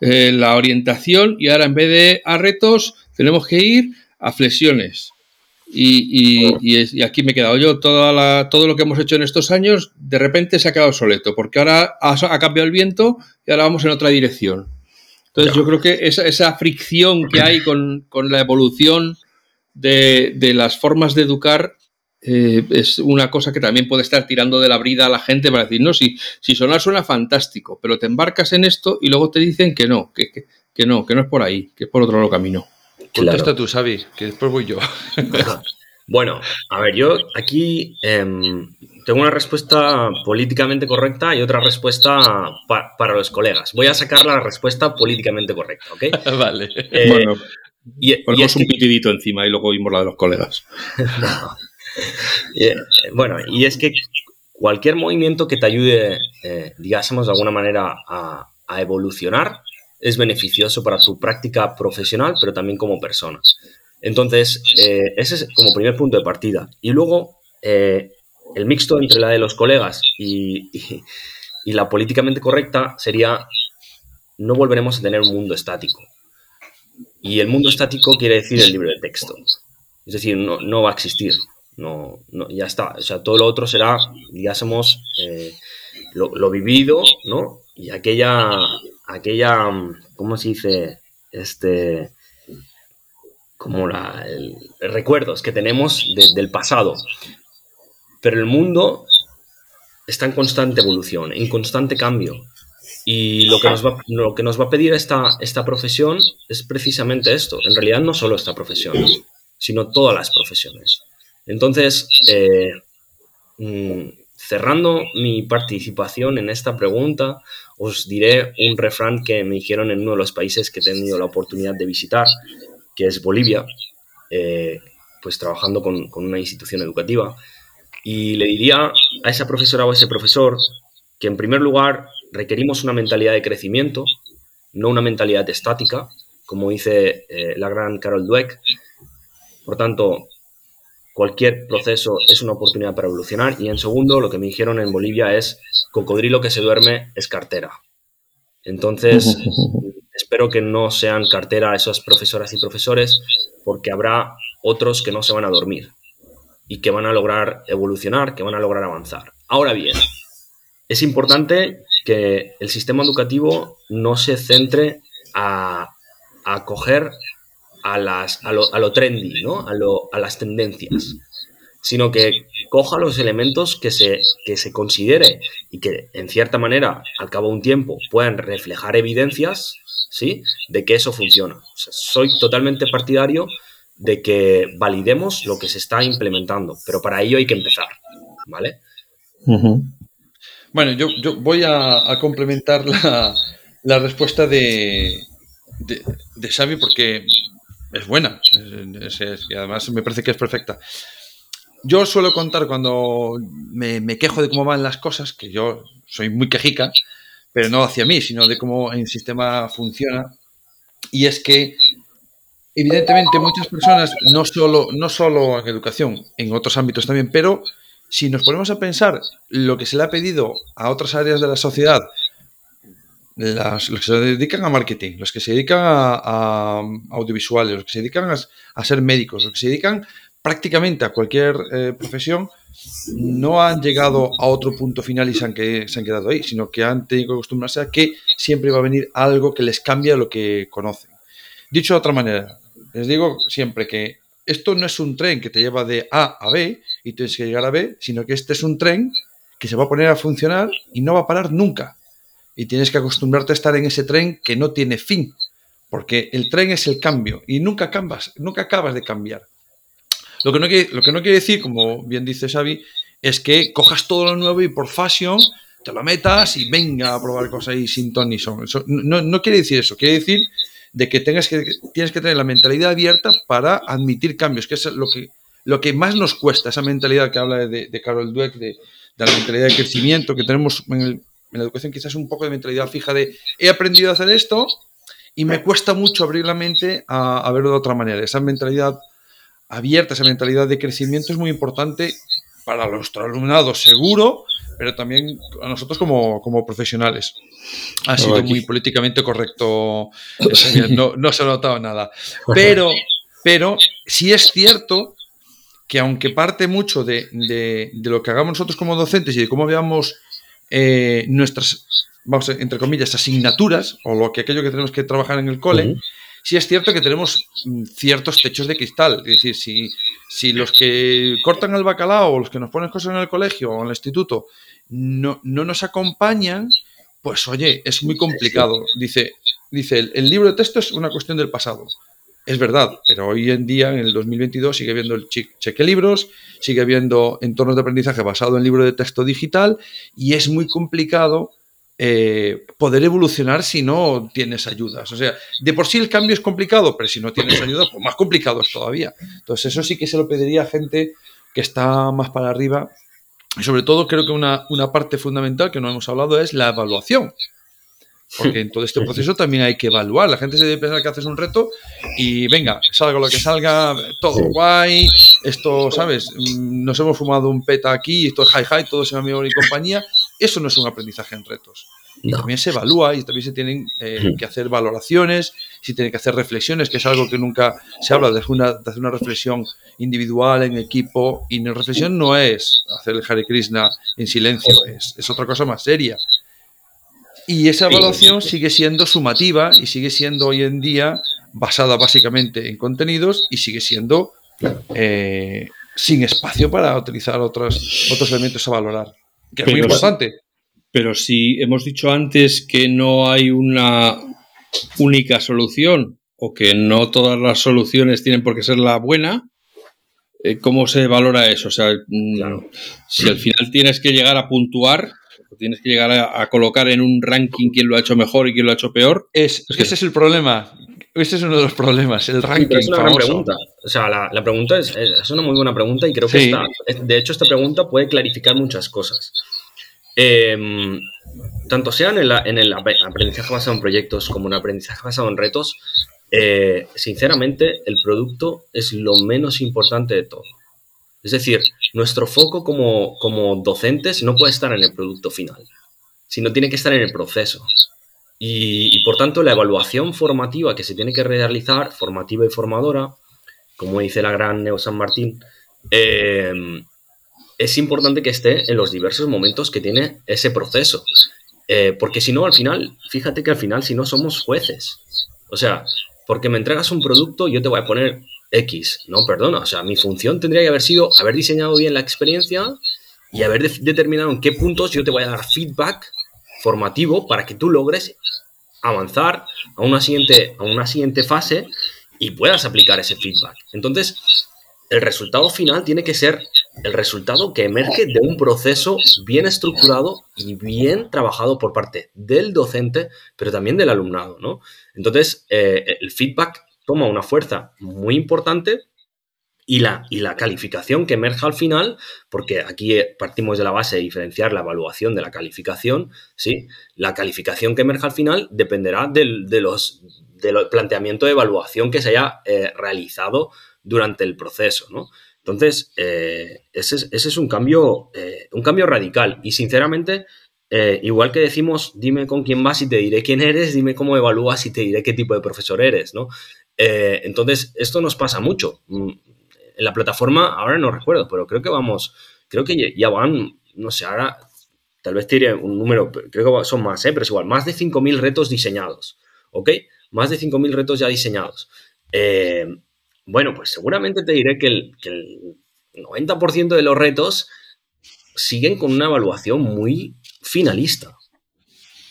eh, la orientación y ahora en vez de a retos tenemos que ir a flexiones. Y, aquí me he quedado yo, toda todo lo que hemos hecho en estos años, de repente se ha quedado obsoleto, porque ahora ha, cambiado el viento y ahora vamos en otra dirección. Entonces yo creo que esa, fricción que hay con, la evolución de, las formas de educar eh, es una cosa que también puede estar tirando de la brida a la gente para decir, no, si, si sonar suena fantástico, pero te embarcas en esto y luego te dicen que no, que, que no, que no es por ahí, que es por otro lado camino. Contesta tú, Xavi, que después voy yo. bueno, a ver, yo aquí em, tengo una respuesta políticamente correcta y otra respuesta para los colegas. Voy a sacar la respuesta políticamente correcta, ¿ok? vale. Eh, bueno, y, ponemos un pitidito encima y luego vimos la de los colegas. Eh, bueno, y es que cualquier movimiento que te ayude, eh, digásemos de alguna manera, a, a evolucionar, es beneficioso para tu práctica profesional, pero también como persona. Entonces, eh, ese es como primer punto de partida. Y luego, eh, el mixto entre la de los colegas y, la políticamente correcta sería, no volveremos a tener un mundo estático. Y el mundo estático quiere decir el libro de texto. Es decir, no, va a existir. No, ya está. O sea, todo lo otro será, digásemos, eh, lo, vivido, ¿no? Y aquella, aquella, ¿cómo se dice? Este, como la, recuerdos que tenemos del pasado. Pero el mundo está en constante evolución, en constante cambio. Y lo que nos va, lo que nos va a pedir esta, esta profesión es precisamente esto. En realidad no solo esta profesión, sino todas las profesiones. Entonces, eh, mm, cerrando mi participación en esta pregunta, os diré un refrán que me dijeron en uno de los países que he tenido la oportunidad de visitar, que es Bolivia, eh, pues trabajando con, una institución educativa. Y le diría a esa profesora o a ese profesor que en primer lugar requerimos una mentalidad de crecimiento, no una mentalidad estática, como dice eh, la gran Carol Dweck. Por tanto, cualquier proceso es una oportunidad para evolucionar. Y en segundo, lo que me dijeron en Bolivia es, cocodrilo que se duerme es cartera. Entonces, espero que no sean cartera esos profesoras y profesores, porque habrá otros que no se van a dormir y que van a lograr evolucionar, que van a lograr avanzar. Ahora bien, es importante que el sistema educativo no se centre a, a coger a, las, a, lo, trendy, ¿no? a, las tendencias, sino que coja los elementos que se, que se considere y que, en cierta manera, al cabo de un tiempo, puedan reflejar evidencias ¿sí? de que eso funciona. soy totalmente partidario de que validemos lo que se está implementando, pero para ello hay que empezar, ¿vale? Bueno, yo, yo voy a, complementar la, respuesta de, de, Xavi porque es buena y además me parece que es perfecta. Yo suelo contar cuando me, me, quejo de cómo van las cosas, que yo soy muy quejica, pero no hacia mí, sino de cómo el sistema funciona. Y es que, evidentemente, muchas personas, no solo, no solo en educación, en otros ámbitos también, pero si nos ponemos a pensar lo que se le ha pedido a otras áreas de la sociedad, los que se dedican a marketing, los que se dedican a, audiovisuales, los que se dedican a, ser médicos, los que se dedican prácticamente a cualquier eh, profesión, no han llegado a otro punto final y se han, que, se han quedado ahí, sino que han tenido que acostumbrarse a que siempre va a venir algo que les cambia lo que conocen. Dicho de otra manera, les digo siempre que esto no es un tren que te lleva de A a B y tienes que llegar a B, sino que este es un tren que se va a poner a funcionar y no va a parar nunca. Y tienes que acostumbrarte a estar en ese tren que no tiene fin, porque el tren es el cambio y nunca acabas, nunca acabas de cambiar. Lo que, no quiere, lo que no quiere decir, como bien dice Xavi, es que cojas todo lo nuevo y por fashion te lo metas y venga a probar cosas ahí sin ton ni son. no, no quiere decir eso, quiere decir de que, tengas que tienes que tener la mentalidad abierta para admitir cambios, que es lo que, lo que más nos cuesta, esa mentalidad que habla de, de Carol Dweck, de, la mentalidad de crecimiento que tenemos en, la educación, quizás un poco de mentalidad fija de he aprendido a hacer esto y me cuesta mucho abrir la mente a, a verlo de otra manera. Esa mentalidad abierta, esa mentalidad de crecimiento es muy importante para nuestro alumnado, seguro, pero también a nosotros como, como profesionales. Ha sido muy políticamente correcto, no, no, se ha notado nada. Pero, pero sí es cierto que aunque parte mucho de, de, lo que hagamos nosotros como docentes y de cómo veamos eh, nuestras, vamos, entre comillas, asignaturas o lo que aquello que tenemos que trabajar en el cole, sí es cierto que tenemos mm, ciertos techos de cristal. Es decir, si, si los que cortan el bacalao o los que nos ponen cosas en el colegio o en el instituto no, no nos acompañan, pues oye, es muy complicado. Dice, dice el, libro de texto es una cuestión del pasado. Es verdad, pero hoy en día, en el 2022, sigue habiendo el cheque libros, sigue habiendo entornos de aprendizaje basado en libro de texto digital y es muy complicado eh, poder evolucionar si no tienes ayudas. O sea, de por sí el cambio es complicado, pero si no tienes ayuda, pues más complicado es todavía. Entonces, eso sí que se lo pediría a gente que está más para arriba y sobre todo creo que una, parte fundamental que no hemos hablado es la evaluación. Porque en todo este proceso también hay que evaluar. La gente se debe pensar que haces un reto y venga, salga lo que salga, todo guay, esto, ¿sabes? Mm, nos hemos fumado un peta aquí, esto es high, todo se va a mi y compañía. Eso no es un aprendizaje en retos. Y también se evalúa y también se tienen eh, que hacer valoraciones, se tienen que hacer reflexiones, que es algo que nunca se habla de, una, de hacer una reflexión individual en equipo. Y la reflexión no es hacer el Hare Krishna en silencio, es, es otra cosa más seria. Y esa evaluación sigue siendo sumativa y sigue siendo hoy en día basada básicamente en contenidos y sigue siendo eh, sin espacio para utilizar otros, otros elementos a valorar, que es muy importante. Pero si hemos dicho antes que no hay una única solución o que no todas las soluciones tienen por qué ser la buena, eh, ¿cómo se valora eso? O sea, mm, si al final tienes que llegar a puntuar, tienes que llegar a, colocar en un ranking quién lo ha hecho mejor y quién lo ha hecho peor. Es, ese es el problema. Ese es uno de los problemas, el ranking. es una gran pregunta. O sea, la, pregunta es, es, una muy buena pregunta y creo que está, de hecho esta pregunta puede clarificar muchas cosas. Em, tanto sea en el, en el, aprendizaje basado en proyectos como en el aprendizaje basado en retos, eh, sinceramente el producto es lo menos importante de todo. Es decir, nuestro foco como, como docentes no puede estar en el producto final, sino tiene que estar en el proceso. Y, por tanto, la evaluación formativa que se tiene que realizar, formativa y formadora, como dice la gran Neo San Martín, em, es importante que esté en los diversos momentos que tiene ese proceso. Eh, porque si no, al final, fíjate que al final, si no somos jueces. O sea, porque me entregas un producto, yo te voy a poner X. No, perdona. O sea, mi función tendría que haber sido haber diseñado bien la experiencia y haber determinado en qué puntos yo te voy a dar feedback formativo para que tú logres avanzar a una siguiente, a una siguiente fase y puedas aplicar ese feedback. Entonces, el resultado final tiene que ser el resultado que emerge de un proceso bien estructurado y bien trabajado por parte del docente, pero también del alumnado, ¿no? Entonces, eh, el feedback toma una fuerza muy importante y la, y la calificación que emerja al final, porque aquí partimos de la base de diferenciar la evaluación de la calificación, ¿sí? La calificación que emerja al final dependerá del, de los, del planteamiento de evaluación que se haya eh, realizado durante el proceso, ¿no? Entonces, eh, ese, es, ese, es, un cambio, eh, un cambio radical y sinceramente, igual que decimos, dime con quién vas y te diré quién eres, dime cómo evalúas y te diré qué tipo de profesor eres, ¿no? Entonces, esto nos pasa mucho. Mm, en la plataforma, ahora no recuerdo, pero creo que vamos, creo que ya van, no sé, ahora tal vez tire un número, creo que son más, ¿eh? pero es igual, más de 5.000 retos diseñados, ¿ok? Más de 5.000 retos ya diseñados. Eh, bueno, pues seguramente te diré que el, 90% de los retos siguen con una evaluación muy finalista.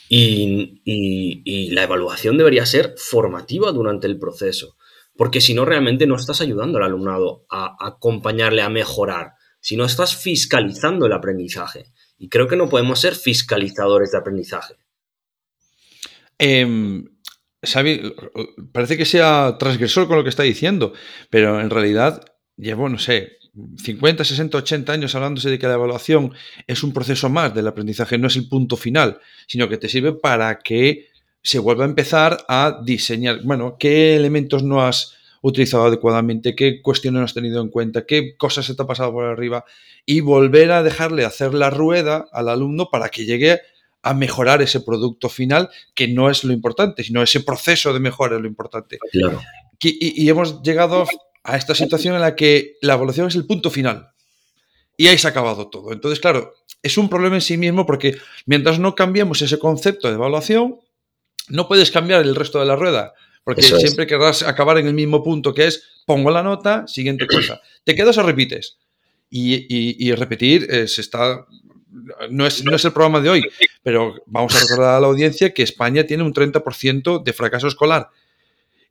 Y, la evaluación debería ser formativa durante el proceso porque si no realmente no estás ayudando al alumnado a, acompañarle a mejorar, si no estás fiscalizando el aprendizaje. Y creo que no podemos ser fiscalizadores de aprendizaje. Eh, parece que sea transgresor con lo que está diciendo, pero en realidad llevo, no sé, 50, 60, 80 años hablándose de que la evaluación es un proceso más del aprendizaje, no es el punto final, sino que te sirve para que se vuelve a empezar a diseñar, bueno, qué elementos no has utilizado adecuadamente, qué cuestiones no has tenido en cuenta, qué cosas se te ha pasado por arriba y volver a dejarle hacer la rueda al alumno para que llegue a mejorar ese producto final, que no es lo importante, sino ese proceso de mejora es lo importante. Claro. Y, y hemos llegado a esta situación en la que la evaluación es el punto final. Y ahí se ha acabado todo. Entonces, claro, es un problema en sí mismo porque mientras no cambiemos ese concepto de evaluación, no puedes cambiar el resto de la rueda, porque siempre querrás acabar en el mismo punto, que es pongo la nota, siguiente cosa. ¿Te quedas o repites? Y, repetir se está, no es, no es el programa de hoy, pero vamos a recordar a la audiencia que España tiene un 30% de fracaso escolar.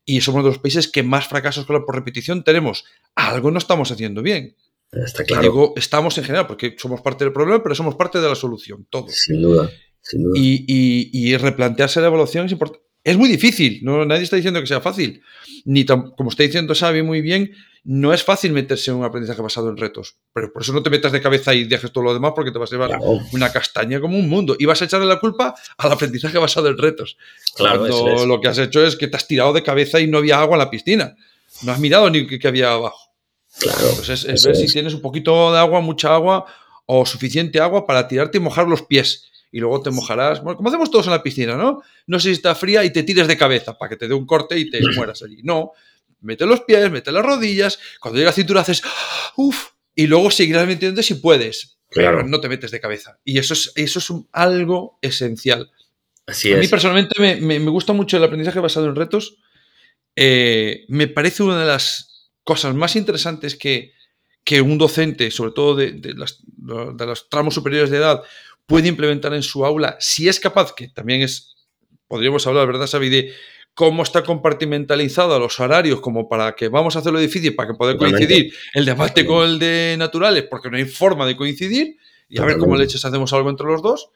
Y somos uno de los países que más fracaso escolar por repetición tenemos. Algo no estamos haciendo bien. Está claro. digo, estamos en general, porque somos parte del problema, pero somos parte de la solución, todos. Sin duda. Y, replantearse la evaluación es importante. Es muy difícil, no, nadie está diciendo que sea fácil. Ni como está diciendo Xavi muy bien, no es fácil meterse en un aprendizaje basado en retos. Pero por eso no te metas de cabeza y dejes todo lo demás porque te vas a llevar una castaña como un mundo. Y vas a echarle la culpa al aprendizaje basado en retos. Claro, Cuando lo que has hecho es que te has tirado de cabeza y no había agua en la piscina. No has mirado ni qué había abajo. Claro. Pues es, ver si tienes un poquito de agua, mucha agua o suficiente agua para tirarte y mojar los pies y luego te mojarás, bueno, como hacemos todos en la piscina, ¿no? No sé si está fría y te tires de cabeza para que te dé un corte y te mueras allí. No, mete los pies, mete las rodillas, cuando llega a cintura haces, uff, y luego seguirás metiéndote si puedes. Claro. no te metes de cabeza. Y eso es, eso es algo esencial. Así a es. mí personalmente me, me, gusta mucho el aprendizaje basado en retos. Eh, me parece una de las cosas más interesantes que, que un docente, sobre todo de, de, las, de, los tramos superiores de edad, puede implementar en su aula, si es capaz, que también es, podríamos hablar, ¿verdad, Xavi, de cómo está compartimentalizado los horarios como para que vamos a hacerlo difícil para que pueda coincidir el debate con el de naturales, porque no hay forma de coincidir, y a ver cómo leches hacemos algo entre los dos,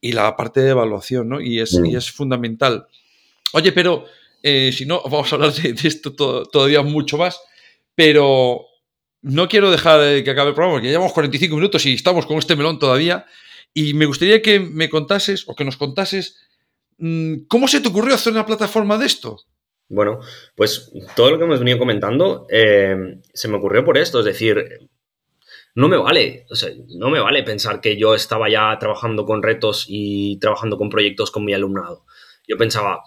y la parte de evaluación, ¿no? Y es, y mm. es fundamental. Oye, pero eh, si no, vamos a hablar de, de esto todavía mucho más, pero no quiero dejar que acabe el programa porque ya llevamos 45 minutos y estamos con este melón todavía. Y me gustaría que me contases o que nos contases Mm, ¿Cómo se te ocurrió hacer una plataforma de esto? Bueno, pues todo lo que hemos venido comentando eh, se me ocurrió por esto, es decir, no me vale, o sea, no me vale pensar que yo estaba ya trabajando con retos y trabajando con proyectos con mi alumnado. Yo pensaba,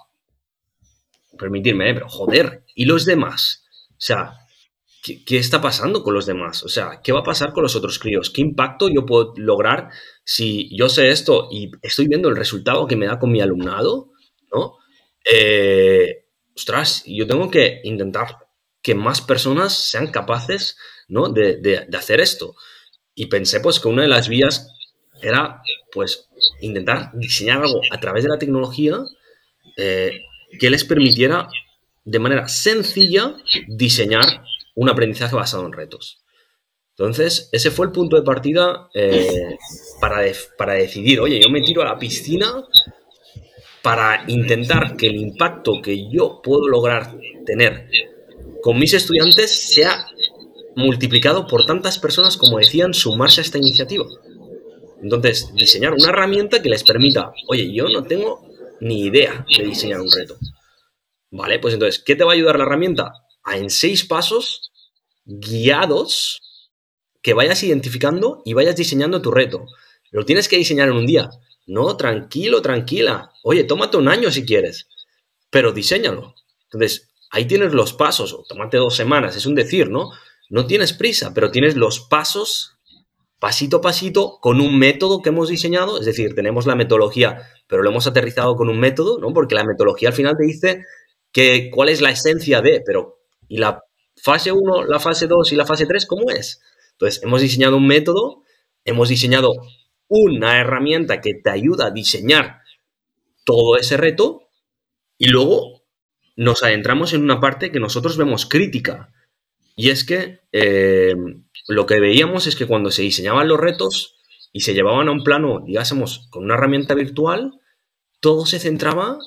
permitirme, ¿eh? pero joder, ¿y los demás? O sea, ¿qué, está pasando con los demás? O sea, ¿qué va a pasar con los otros críos? ¿Qué impacto yo puedo lograr si yo sé esto y estoy viendo el resultado que me da con mi alumnado, ¿no? Eh, ostras, yo tengo que intentar que más personas sean capaces, ¿no? De, hacer esto. Y pensé, pues, que una de las vías era, pues, intentar diseñar algo a través de la tecnología eh, que les permitiera de manera sencilla diseñar un aprendizaje basado en retos. Entonces, ese fue el punto de partida eh, para, para decidir, oye, yo me tiro a la piscina para intentar que el impacto que yo puedo lograr tener con mis estudiantes sea multiplicado por tantas personas como decían sumarse a esta iniciativa. Entonces, diseñar una herramienta que les permita, oye, yo no tengo ni idea de diseñar un reto. Vale, pues entonces, ¿qué te va a ayudar la herramienta? A en seis pasos guiados que vayas identificando y vayas diseñando tu reto. Lo tienes que diseñar en un día. No, tranquilo, tranquila. Oye, tómate un año si quieres, pero diseñalo. Entonces, ahí tienes los pasos, o tómate dos semanas, es un decir, ¿no? No tienes prisa, pero tienes los pasos pasito a pasito con un método que hemos diseñado, es decir, tenemos la metodología, pero lo hemos aterrizado con un método, ¿no? Porque la metodología al final te dice que cuál es la esencia de, pero ¿y la fase 1, la fase 2 y la fase 3 cómo es? Entonces, hemos diseñado un método, hemos diseñado una herramienta que te ayuda a diseñar todo ese reto y luego nos adentramos en una parte que nosotros vemos crítica. Y es que eh, lo que veíamos es que cuando se diseñaban los retos y se llevaban a un plano, digásemos, con una herramienta virtual, todo se centraba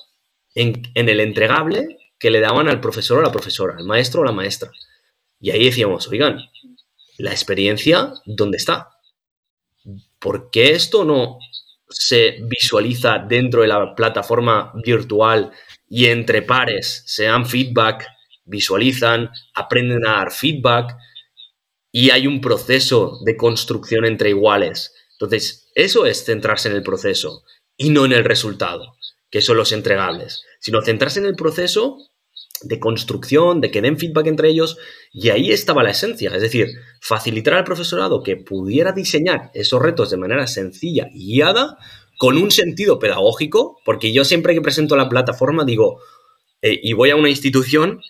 en, en el entregable que le daban al profesor o la profesora, al maestro o la maestra. Y ahí decíamos, oigan, la experiencia, ¿dónde está? ¿Por qué esto no se visualiza dentro de la plataforma virtual y entre pares se dan feedback, visualizan, aprenden a dar feedback y hay un proceso de construcción entre iguales? Entonces, eso es centrarse en el proceso y no en el resultado, que son los entregables, sino centrarse en el proceso de construcción, de que den feedback entre ellos, y ahí estaba la esencia, es decir, facilitar al profesorado que pudiera diseñar esos retos de manera sencilla y guiada, con un sentido pedagógico, porque yo siempre que presento la plataforma digo, eh, y voy a una institución,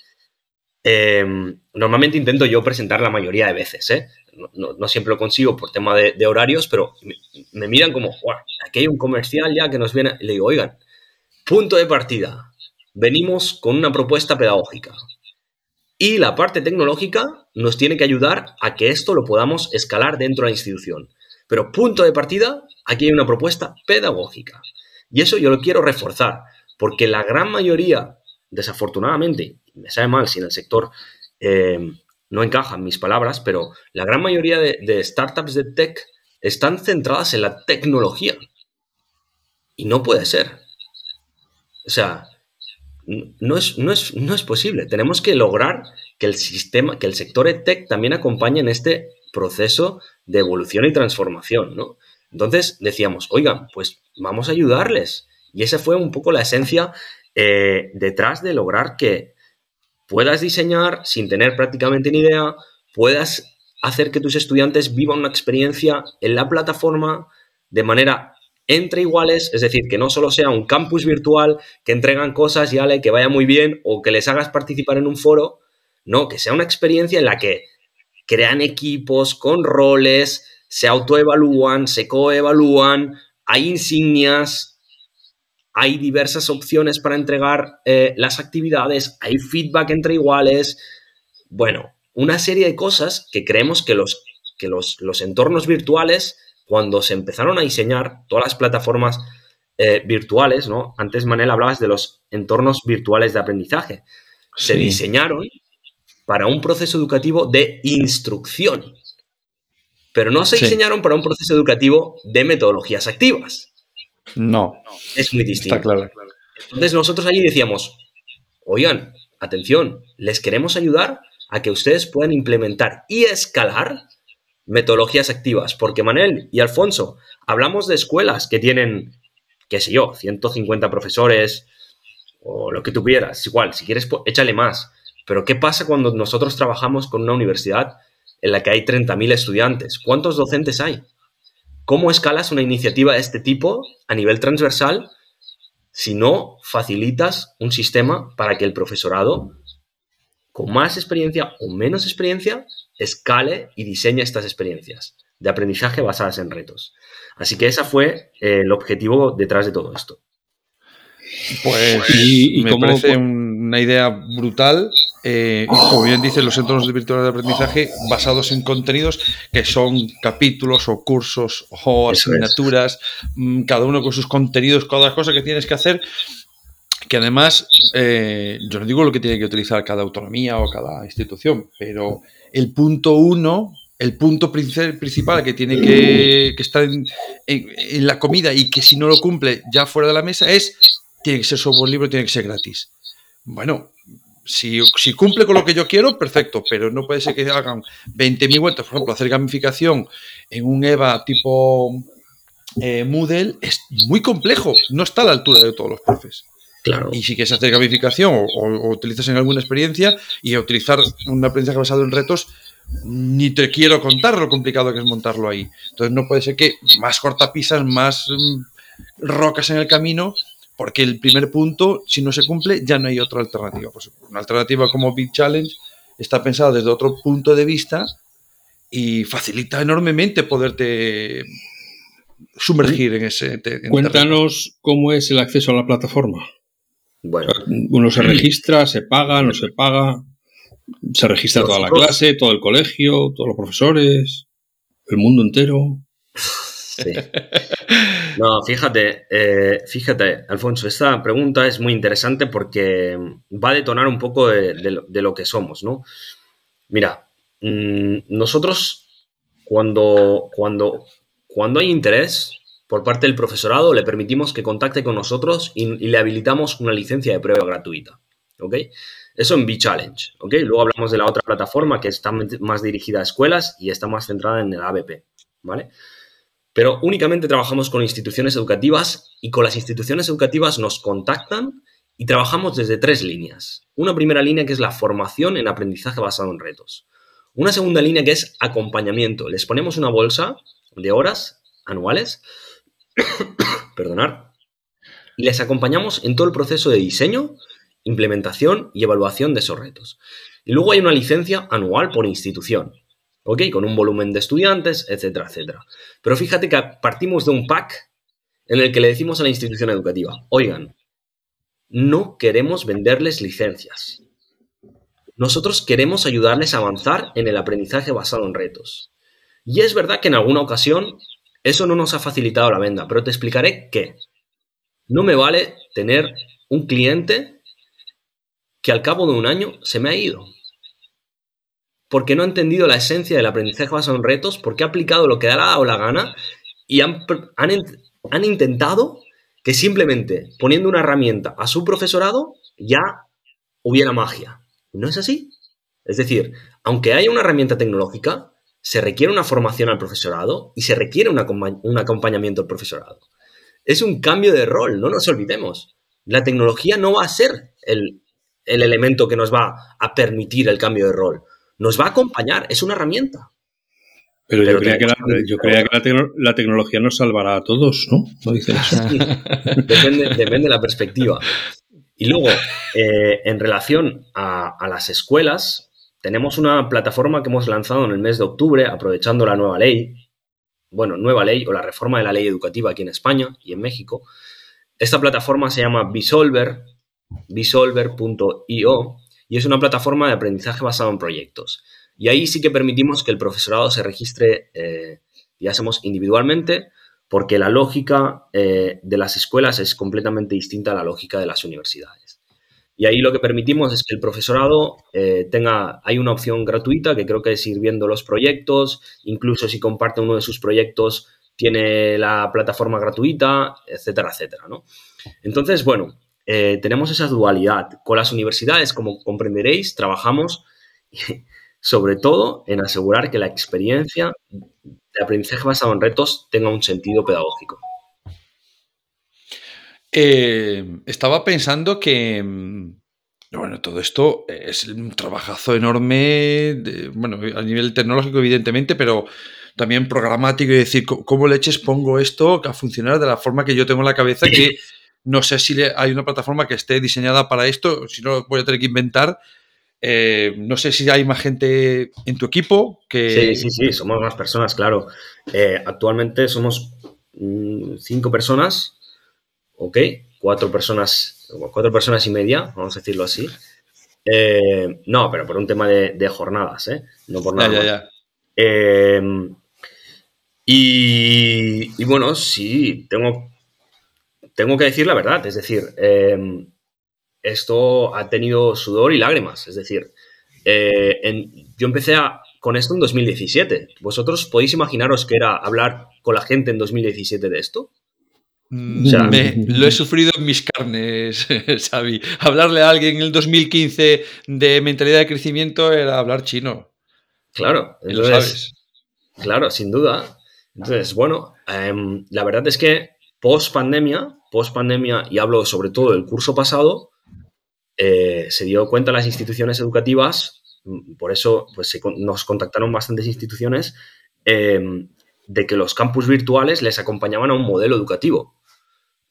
eh, normalmente intento yo presentar la mayoría de veces, ¿eh? no, siempre lo consigo por tema de, horarios, pero me, miran como, aquí hay un comercial ya que nos viene, y le digo, oigan, punto de partida, venimos con una propuesta pedagógica. Y la parte tecnológica nos tiene que ayudar a que esto lo podamos escalar dentro de la institución. Pero punto de partida, aquí hay una propuesta pedagógica. Y eso yo lo quiero reforzar, porque la gran mayoría, desafortunadamente, me sabe mal si en el sector eh, no encajan mis palabras, pero la gran mayoría de, de startups de tech están centradas en la tecnología. Y no puede ser. O sea, no es, no, es, no es posible. Tenemos que lograr que el sistema, que el sector EdTech también acompañe en este proceso de evolución y transformación, ¿no? Entonces decíamos, oigan, pues vamos a ayudarles. Y esa fue un poco la esencia eh, detrás de lograr que puedas diseñar sin tener prácticamente ni idea, puedas hacer que tus estudiantes vivan una experiencia en la plataforma de manera entre iguales, es decir, que no solo sea un campus virtual que entregan cosas y ale, que vaya muy bien o que les hagas participar en un foro, no, que sea una experiencia en la que crean equipos con roles, se autoevalúan, se coevalúan, hay insignias, hay diversas opciones para entregar eh, las actividades, hay feedback entre iguales. Bueno, una serie de cosas que creemos que los, que los, entornos virtuales, cuando se empezaron a diseñar todas las plataformas eh, virtuales, ¿no? Antes, Manel, hablabas de los entornos virtuales de aprendizaje. Se diseñaron para un proceso educativo de instrucción, pero no se diseñaron para un proceso educativo de metodologías activas. No. Es muy distinto. Está claro. Entonces nosotros allí decíamos, oigan, atención, les queremos ayudar a que ustedes puedan implementar y escalar metodologías activas, porque Manel y Alfonso, hablamos de escuelas que tienen, qué sé yo, 150 profesores o lo que tuvieras, igual, si quieres, pues, échale más. Pero ¿qué pasa cuando nosotros trabajamos con una universidad en la que hay 30.000 estudiantes? ¿Cuántos docentes hay? ¿Cómo escalas una iniciativa de este tipo a nivel transversal si no facilitas un sistema para que el profesorado, con más experiencia o menos experiencia, escale y diseñe estas experiencias de aprendizaje basadas en retos? Así que ese fue eh, el objetivo detrás de todo esto. Pues y, me parece una idea brutal eh, como bien dicen los entornos virtuales de aprendizaje basados en contenidos que son capítulos o cursos o asignaturas, mm, cada uno con sus contenidos, cada cosa que tienes que hacer, que además, eh, yo no digo lo que tiene que utilizar cada autonomía o cada institución, pero el punto uno, el punto principal que tiene que, estar en, la comida y que si no lo cumple ya fuera de la mesa es, tiene que ser software libre, tiene que ser gratis. Bueno, si, cumple con lo que yo quiero, perfecto, pero no puede ser que hagan 20.000 vueltas. Por ejemplo, hacer gamificación en un EVA tipo eh, Moodle es muy complejo, no está a la altura de todos los profes. Claro. Y si quieres hacer gamificación o, utilizas en alguna experiencia y utilizar un aprendizaje basado en retos, ni te quiero contar lo complicado que es montarlo ahí. Entonces no puede ser que más cortapisas, más mm, rocas en el camino porque el primer punto, si no se cumple, ya no hay otra alternativa. Pues una alternativa como Big Challenge está pensada desde otro punto de vista y facilita enormemente poderte sumergir en ese. Cuéntanos cómo es el acceso a la plataforma. Bueno, uno se registra, se paga, no se paga, se registra toda la clase, todo el colegio, todos los profesores, el mundo entero. No, fíjate, eh, fíjate, Alfonso, esta pregunta es muy interesante porque va a detonar un poco de, lo, que somos, ¿no? Mira, mm, nosotros cuando, cuando, cuando hay interés por parte del profesorado, le permitimos que contacte con nosotros y, le habilitamos una licencia de prueba gratuita, ¿ok? Eso en B-Challenge, ¿ok? Luego hablamos de la otra plataforma que está más dirigida a escuelas y está más centrada en el ABP, ¿vale? Pero únicamente trabajamos con instituciones educativas y con las instituciones educativas nos contactan y trabajamos desde tres líneas. Una primera línea que es la formación en aprendizaje basado en retos. Una segunda línea que es acompañamiento. Les ponemos una bolsa de horas anuales, perdonar, y les acompañamos en todo el proceso de diseño, implementación y evaluación de esos retos. Y luego hay una licencia anual por institución. ¿ok? Con un volumen de estudiantes, etcétera, etcétera. Pero fíjate que partimos de un pack en el que le decimos a la institución educativa, oigan, no queremos venderles licencias. Nosotros queremos ayudarles a avanzar en el aprendizaje basado en retos. Y es verdad que en alguna ocasión eso no nos ha facilitado la venta, pero te explicaré que no me vale tener un cliente que al cabo de un año se me ha ido porque no ha entendido la esencia del aprendizaje basado en retos, porque ha aplicado lo que da la, o la gana y han, han, intentado que simplemente poniendo una herramienta a su profesorado ya hubiera magia. ¿No es así? Es decir, aunque haya una herramienta tecnológica, se requiere una formación al profesorado y se requiere un acompañamiento al profesorado. Es un cambio de rol, no nos olvidemos. La tecnología no va a ser el, elemento que nos va a permitir el cambio de rol. Nos va a acompañar, es una herramienta. Pero, yo, creía que, la, tecnología nos salvará a todos, ¿no? No eso. depende, de la perspectiva. Y luego, eh, en relación a, las escuelas, tenemos una plataforma que hemos lanzado en el mes de octubre, aprovechando la nueva ley, bueno, nueva ley o la reforma de la ley educativa aquí en España y en México. Esta plataforma se llama Bisolver, bisolver.io, y es una plataforma de aprendizaje basado en proyectos. Y ahí sí que permitimos que el profesorado se registre, eh, ya hacemos individualmente, porque la lógica eh, de las escuelas es completamente distinta a la lógica de las universidades. Y ahí lo que permitimos es que el profesorado eh, tenga, hay una opción gratuita que creo que es ir viendo los proyectos, incluso si comparte uno de sus proyectos, tiene la plataforma gratuita, etcétera, etcétera, ¿no? Entonces, bueno, eh, tenemos esa dualidad. Con las universidades, como comprenderéis, trabajamos sobre todo en asegurar que la experiencia de aprendizaje basado en retos tenga un sentido pedagógico. Eh, estaba pensando que, mm, bueno, todo esto es un trabajazo enorme, bueno, a nivel tecnológico evidentemente, pero también programático y decir, ¿cómo leches pongo esto a funcionar de la forma que yo tengo en la cabeza? Que no sé si hay una plataforma que esté diseñada para esto, si no voy a tener que inventar. Eh, no sé si hay más gente en tu equipo que... Sí, sí, sí, somos más personas, claro. Eh, actualmente somos mm, cinco personas ¿ok? Cuatro personas, cuatro personas y media, vamos a decirlo así. Eh, no, pero por un tema de, jornadas, ¿eh? No por nada. Em, y, bueno, sí, tengo, tengo que decir la verdad, es decir, em, esto ha tenido sudor y lágrimas, es decir, eh, yo empecé con esto en 2017. ¿Vosotros podéis imaginaros que era hablar con la gente en 2017 de esto? Mm, lo he sufrido en mis carnes, Xavi. Hablarle a alguien en el 2015 de mentalidad de crecimiento era hablar chino. Claro, lo sabes. Claro, sin duda. Entonces, bueno, em, la verdad es que post pandemia, post pandemia, y hablo sobre todo del curso pasado, eh, se dio cuenta las instituciones educativas, mm, por eso pues, nos contactaron bastantes instituciones, em, de que los campus virtuales les acompañaban a un modelo educativo.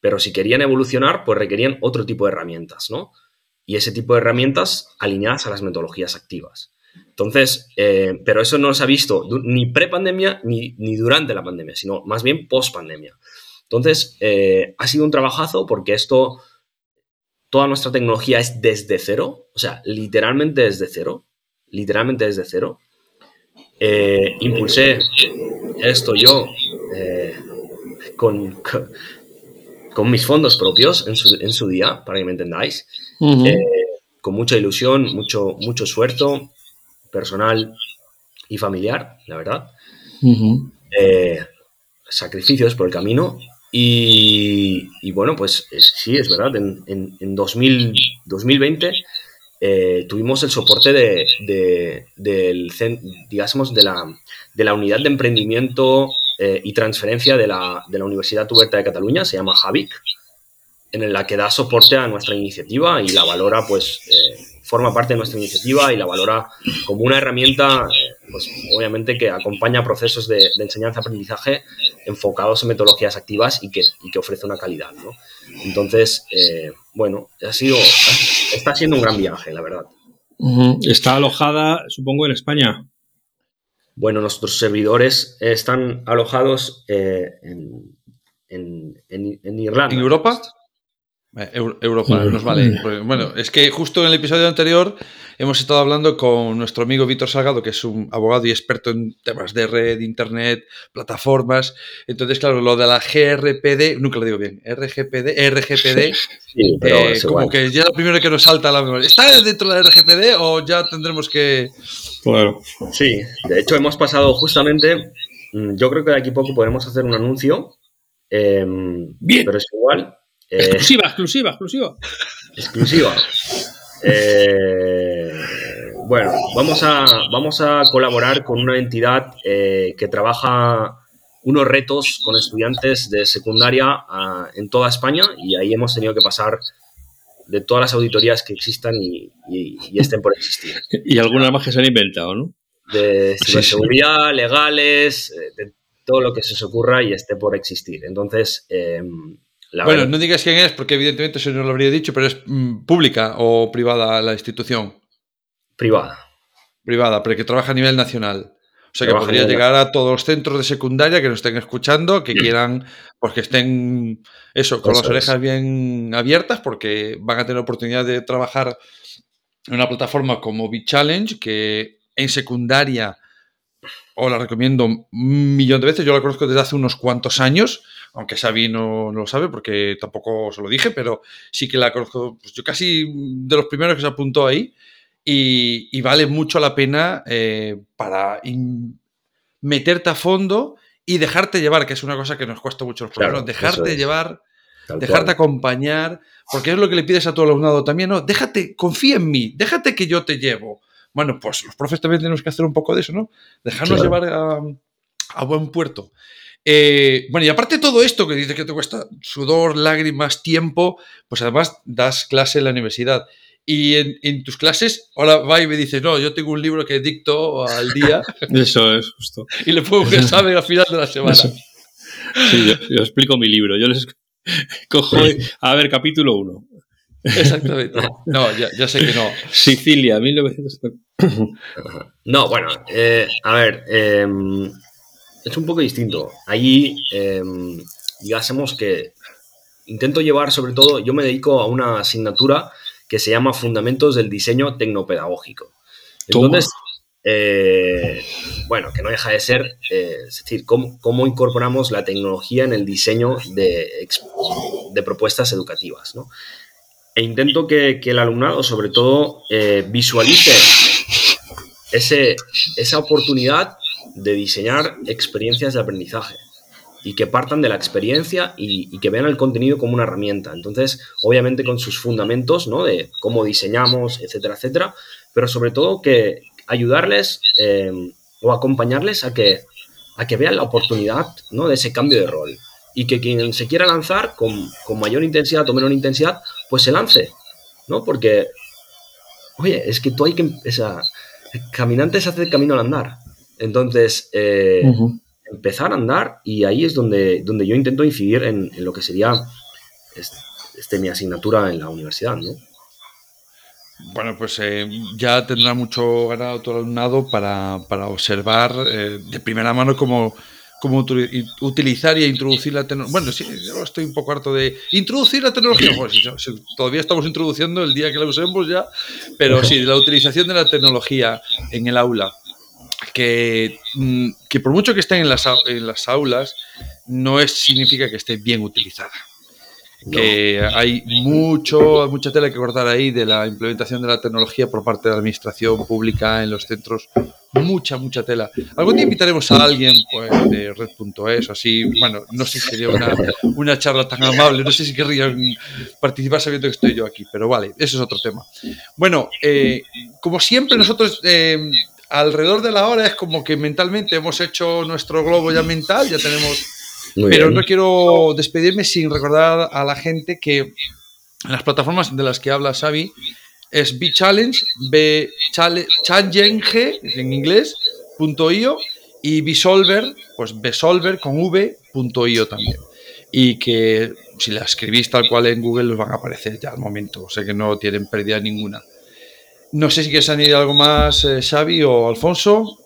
Pero si querían evolucionar, pues requerían otro tipo de herramientas, ¿no? Y ese tipo de herramientas alineadas a las metodologías activas. Entonces, eh, pero eso no se ha visto ni pre-pandemia ni, ni, durante la pandemia, sino más bien post-pandemia. Entonces, eh, ha sido un trabajazo porque esto, toda nuestra tecnología es desde cero, o sea, literalmente desde cero, literalmente desde cero. Eh, impulsé esto yo con, con mis fondos propios en su, día, para que me entendáis, eh, con mucha ilusión, mucho, mucho esfuerzo personal y familiar, la verdad. Eh, sacrificios por el camino. Y, bueno, pues sí, es verdad, en, en, 2020 eh, tuvimos el soporte de, del, digamos, de, la, de la unidad de emprendimiento eh, y transferencia de la, de la, Universidad Oberta de Cataluña, se llama Javic, en la que da soporte a nuestra iniciativa y la valora, pues, eh, forma parte de nuestra iniciativa y la valora como una herramienta, eh, pues, obviamente, que acompaña procesos de, enseñanza-aprendizaje enfocados en metodologías activas y que, y que ofrece una calidad, ¿no? Entonces, bueno, ha sido, está siendo un gran viaje, la verdad. Está alojada, supongo, en España. Bueno, nuestros servidores están alojados eh, en, Irlanda. ¿En Europa? Eh, Europa, nos vale. Pues, bueno, es que justo en el episodio anterior hemos estado hablando con nuestro amigo Víctor Salgado, que es un abogado y experto en temas de red, internet, plataformas. Entonces, claro, lo de la GRPD, nunca lo digo bien, RGPD, RGPD, eh, como que ya lo primero que nos salta a la memoria. ¿Está dentro de la RGPD o ya tendremos que...? Claro. Sí, de hecho hemos pasado justamente, mm, yo creo que de aquí a poco podremos hacer un anuncio. Em, bien. Pero es igual, exclusiva, exclusiva, exclusiva. Exclusiva. Eh, Bueno, vamos a, vamos a colaborar con una entidad eh, que trabaja unos retos con estudiantes de secundaria ah, en toda España y ahí hemos tenido que pasar de todas las auditorías que existan y, estén por existir. Y algunas más que se han inventado, ¿no? De ciberseguridad, legales, eh, de todo lo que se os ocurra y esté por existir. Entonces, em, bueno, no digas quién es, porque evidentemente eso no lo habría dicho, pero es mm, pública o privada la institución. Privada. Privada, pero que trabaja a nivel nacional. O sea que podría llegar a todos los centros de secundaria que nos estén escuchando, que quieran, pues que estén, eso, con las orejas bien abiertas, porque van a tener oportunidad de trabajar en una plataforma como B-Challenge, que en secundaria os la recomiendo un millón de veces. Yo la conozco desde hace unos cuantos años, aunque Xavi no, lo sabe porque tampoco se lo dije, pero sí que la conozco, pues yo casi de los primeros que se apuntó ahí y, vale mucho la pena eh, para meterte a fondo y dejarte llevar, que es una cosa que nos cuesta mucho los problemas, dejarte llevar, dejarte acompañar, porque es lo que le pides a todo el alumnado también, ¿no? Déjate, confía en mí, déjate que yo te llevo. Bueno, pues los profes también tenemos que hacer un poco de eso, ¿no? Dejarnos llevar a, buen puerto. Eh, bueno, y aparte de todo esto que dices que te cuesta sudor, lágrimas, tiempo, pues además das clase en la universidad. Y en, tus clases, ahora va y me dice, no, yo tengo un libro que dicto al día. Eso es, justo. Y le pongo que sabe al final de la semana. Sí, yo, explico mi libro. Yo les cojo, a ver, capítulo 1. Exactamente. No, ya, sé que no. Sicilia, 1970. No, bueno, eh, a ver, em, es un poco distinto. Allí, eh, digásemos que intento llevar sobre todo, yo me dedico a una asignatura que se llama Fundamentos del Diseño Tecnopedagógico. Entonces, eh, bueno, que no deja de ser, eh, es decir, cómo, incorporamos la tecnología en el diseño de, de propuestas educativas. ¿no? E intento que, el alumnado, sobre todo, eh, visualice ese, esa oportunidad de diseñar experiencias de aprendizaje y que partan de la experiencia y, que vean el contenido como una herramienta. Entonces, obviamente con sus fundamentos, ¿no? De cómo diseñamos, etcétera, etcétera, pero sobre todo que ayudarles eh, o acompañarles a que, a que vean la oportunidad, ¿no? De ese cambio de rol. Y que quien se quiera lanzar con, mayor intensidad o menor intensidad, pues se lance, ¿no? Porque, oye, es que tú hay que... O caminante se hace camino al andar. Entonces, eh, empezar a andar y ahí es donde, donde yo intento incidir en, lo que sería este, mi asignatura en la universidad, ¿no? Bueno, pues eh, ya tendrá mucho ganado todo el alumnado para, observar eh, de primera mano cómo, cómo utilizar y introducir la tecnología. Bueno, sí, yo estoy un poco harto de introducir la tecnología. todavía estamos introduciendo el día que la usemos ya, pero sí, la utilización de la tecnología en el aula que, mm, que por mucho que estén en las, en las aulas, no es, significa que esté bien utilizada. Que hay mucho, mucha tela que cortar ahí de la implementación de la tecnología por parte de la administración pública en los centros. Mucha, mucha tela. Algún día invitaremos a alguien pues, de red.es o así. Bueno, no sé si sería una, una, charla tan amable. No sé si querrían participar sabiendo que estoy yo aquí, pero vale, eso es otro tema. Bueno, eh, como siempre, nosotros eh, alrededor de la hora es como que mentalmente hemos hecho nuestro globo ya mental, ya tenemos... pero no quiero despedirme sin recordar a la gente que las plataformas de las que habla Xavi es B-Challenge, B Challenge en inglés, punto .io y Bsolver, pues Bsolver con v.io también. Y que si la escribís tal cual en Google los van a aparecer ya al momento, o sea que no tienen pérdida ninguna. No sé si quieres añadir algo más, eh, Xavi o Alfonso.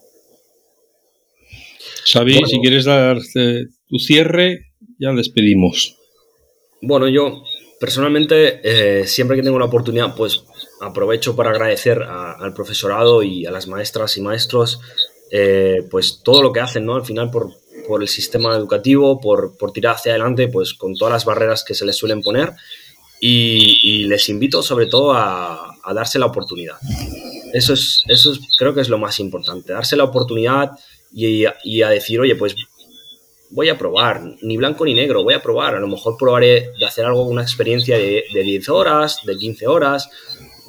Xavi, si quieres dar eh, tu cierre, ya despedimos. Bueno, yo personalmente, eh, siempre que tengo una oportunidad, pues aprovecho para agradecer al profesorado y a las maestras y maestros, pues todo lo que hacen, ¿no? Al final por, el sistema educativo, por, por tirar hacia adelante, pues con todas las barreras que se les suelen poner y, les invito sobre todo a, darse la oportunidad. Eso es, eso creo que es lo más importante, darse la oportunidad y, a decir, oye, pues voy a probar, ni blanco ni negro, voy a probar, a lo mejor probaré de hacer algo, una experiencia de, de 10 horas, de 15 horas,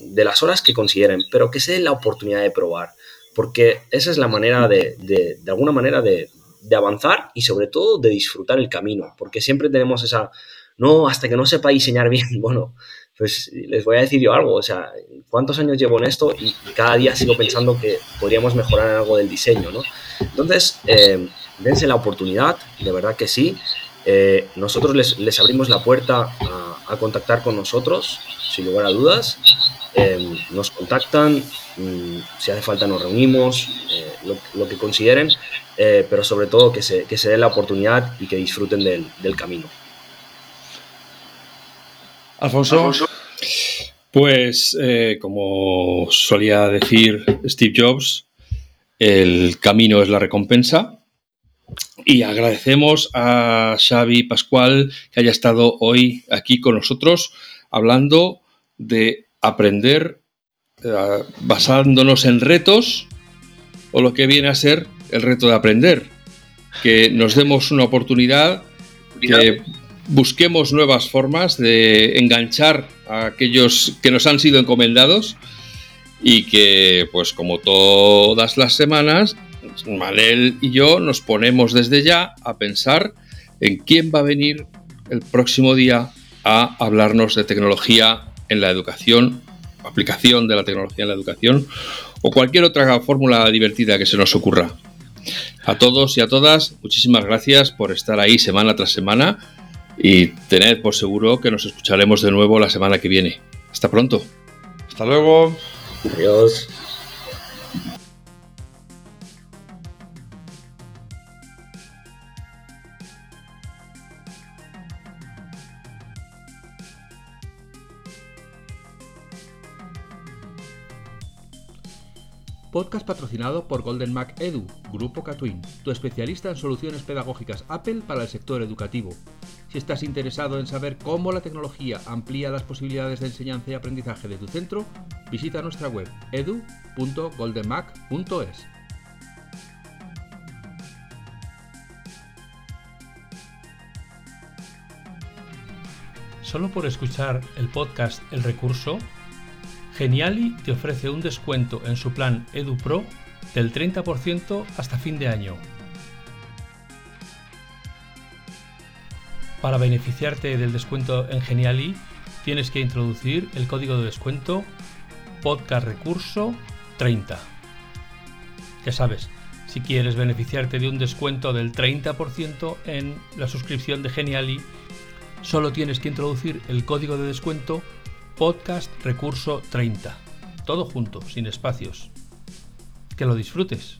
de las horas que consideren, pero que se den la oportunidad de probar, porque esa es la manera de, de, de alguna manera de avanzar y sobre todo de disfrutar el camino, porque siempre tenemos esa, no, hasta que no sepa diseñar bien, bueno, pues les voy a decir yo algo, o sea, ¿cuántos años llevo en esto? Y, cada día sigo pensando que podríamos mejorar algo del diseño, ¿no? Entonces, eh, dense la oportunidad, de verdad que sí. Eh, nosotros les, les, abrimos la puerta a, contactar con nosotros, sin lugar a dudas. Eh, nos contactan, mmm, si hace falta nos reunimos, eh, lo, lo, que consideren, eh, pero sobre todo que se, que se den la oportunidad y que disfruten del, del camino. Alfonso. Pues, eh, como solía decir Steve Jobs, el camino es la recompensa. Y agradecemos a Xavi Pascual que haya estado hoy aquí con nosotros hablando de aprender eh, basándonos en retos o lo que viene a ser el reto de aprender. Que nos demos una oportunidad, que busquemos nuevas formas de enganchar a aquellos que nos han sido encomendados y que, pues como todas las semanas, Manel y yo nos ponemos desde ya a pensar en quién va a venir el próximo día a hablarnos de tecnología en la educación, aplicación de la tecnología en la educación o cualquier otra fórmula divertida que se nos ocurra. A todos y a todas, muchísimas gracias por estar ahí semana tras semana y tened por seguro que nos escucharemos de nuevo la semana que viene. Hasta pronto. Hasta luego. Adiós. Podcast patrocinado por Golden Mac Edu, Grupo Catwin, tu especialista en soluciones pedagógicas Apple para el sector educativo. Si estás interesado en saber cómo la tecnología amplía las posibilidades de enseñanza y aprendizaje de tu centro, visita nuestra web edu.goldenmac.es. Solo por escuchar el podcast El Recurso, Geniali te ofrece un descuento en su plan EduPro del 30% hasta fin de año. Para beneficiarte del descuento en Geniali, tienes que introducir el código de descuento podcastrecurso 30. Ya sabes, si quieres beneficiarte de un descuento del 30% en la suscripción de Geniali, solo tienes que introducir el código de descuento podcast recurso 30. Todo junto, sin espacios. Que lo disfrutes.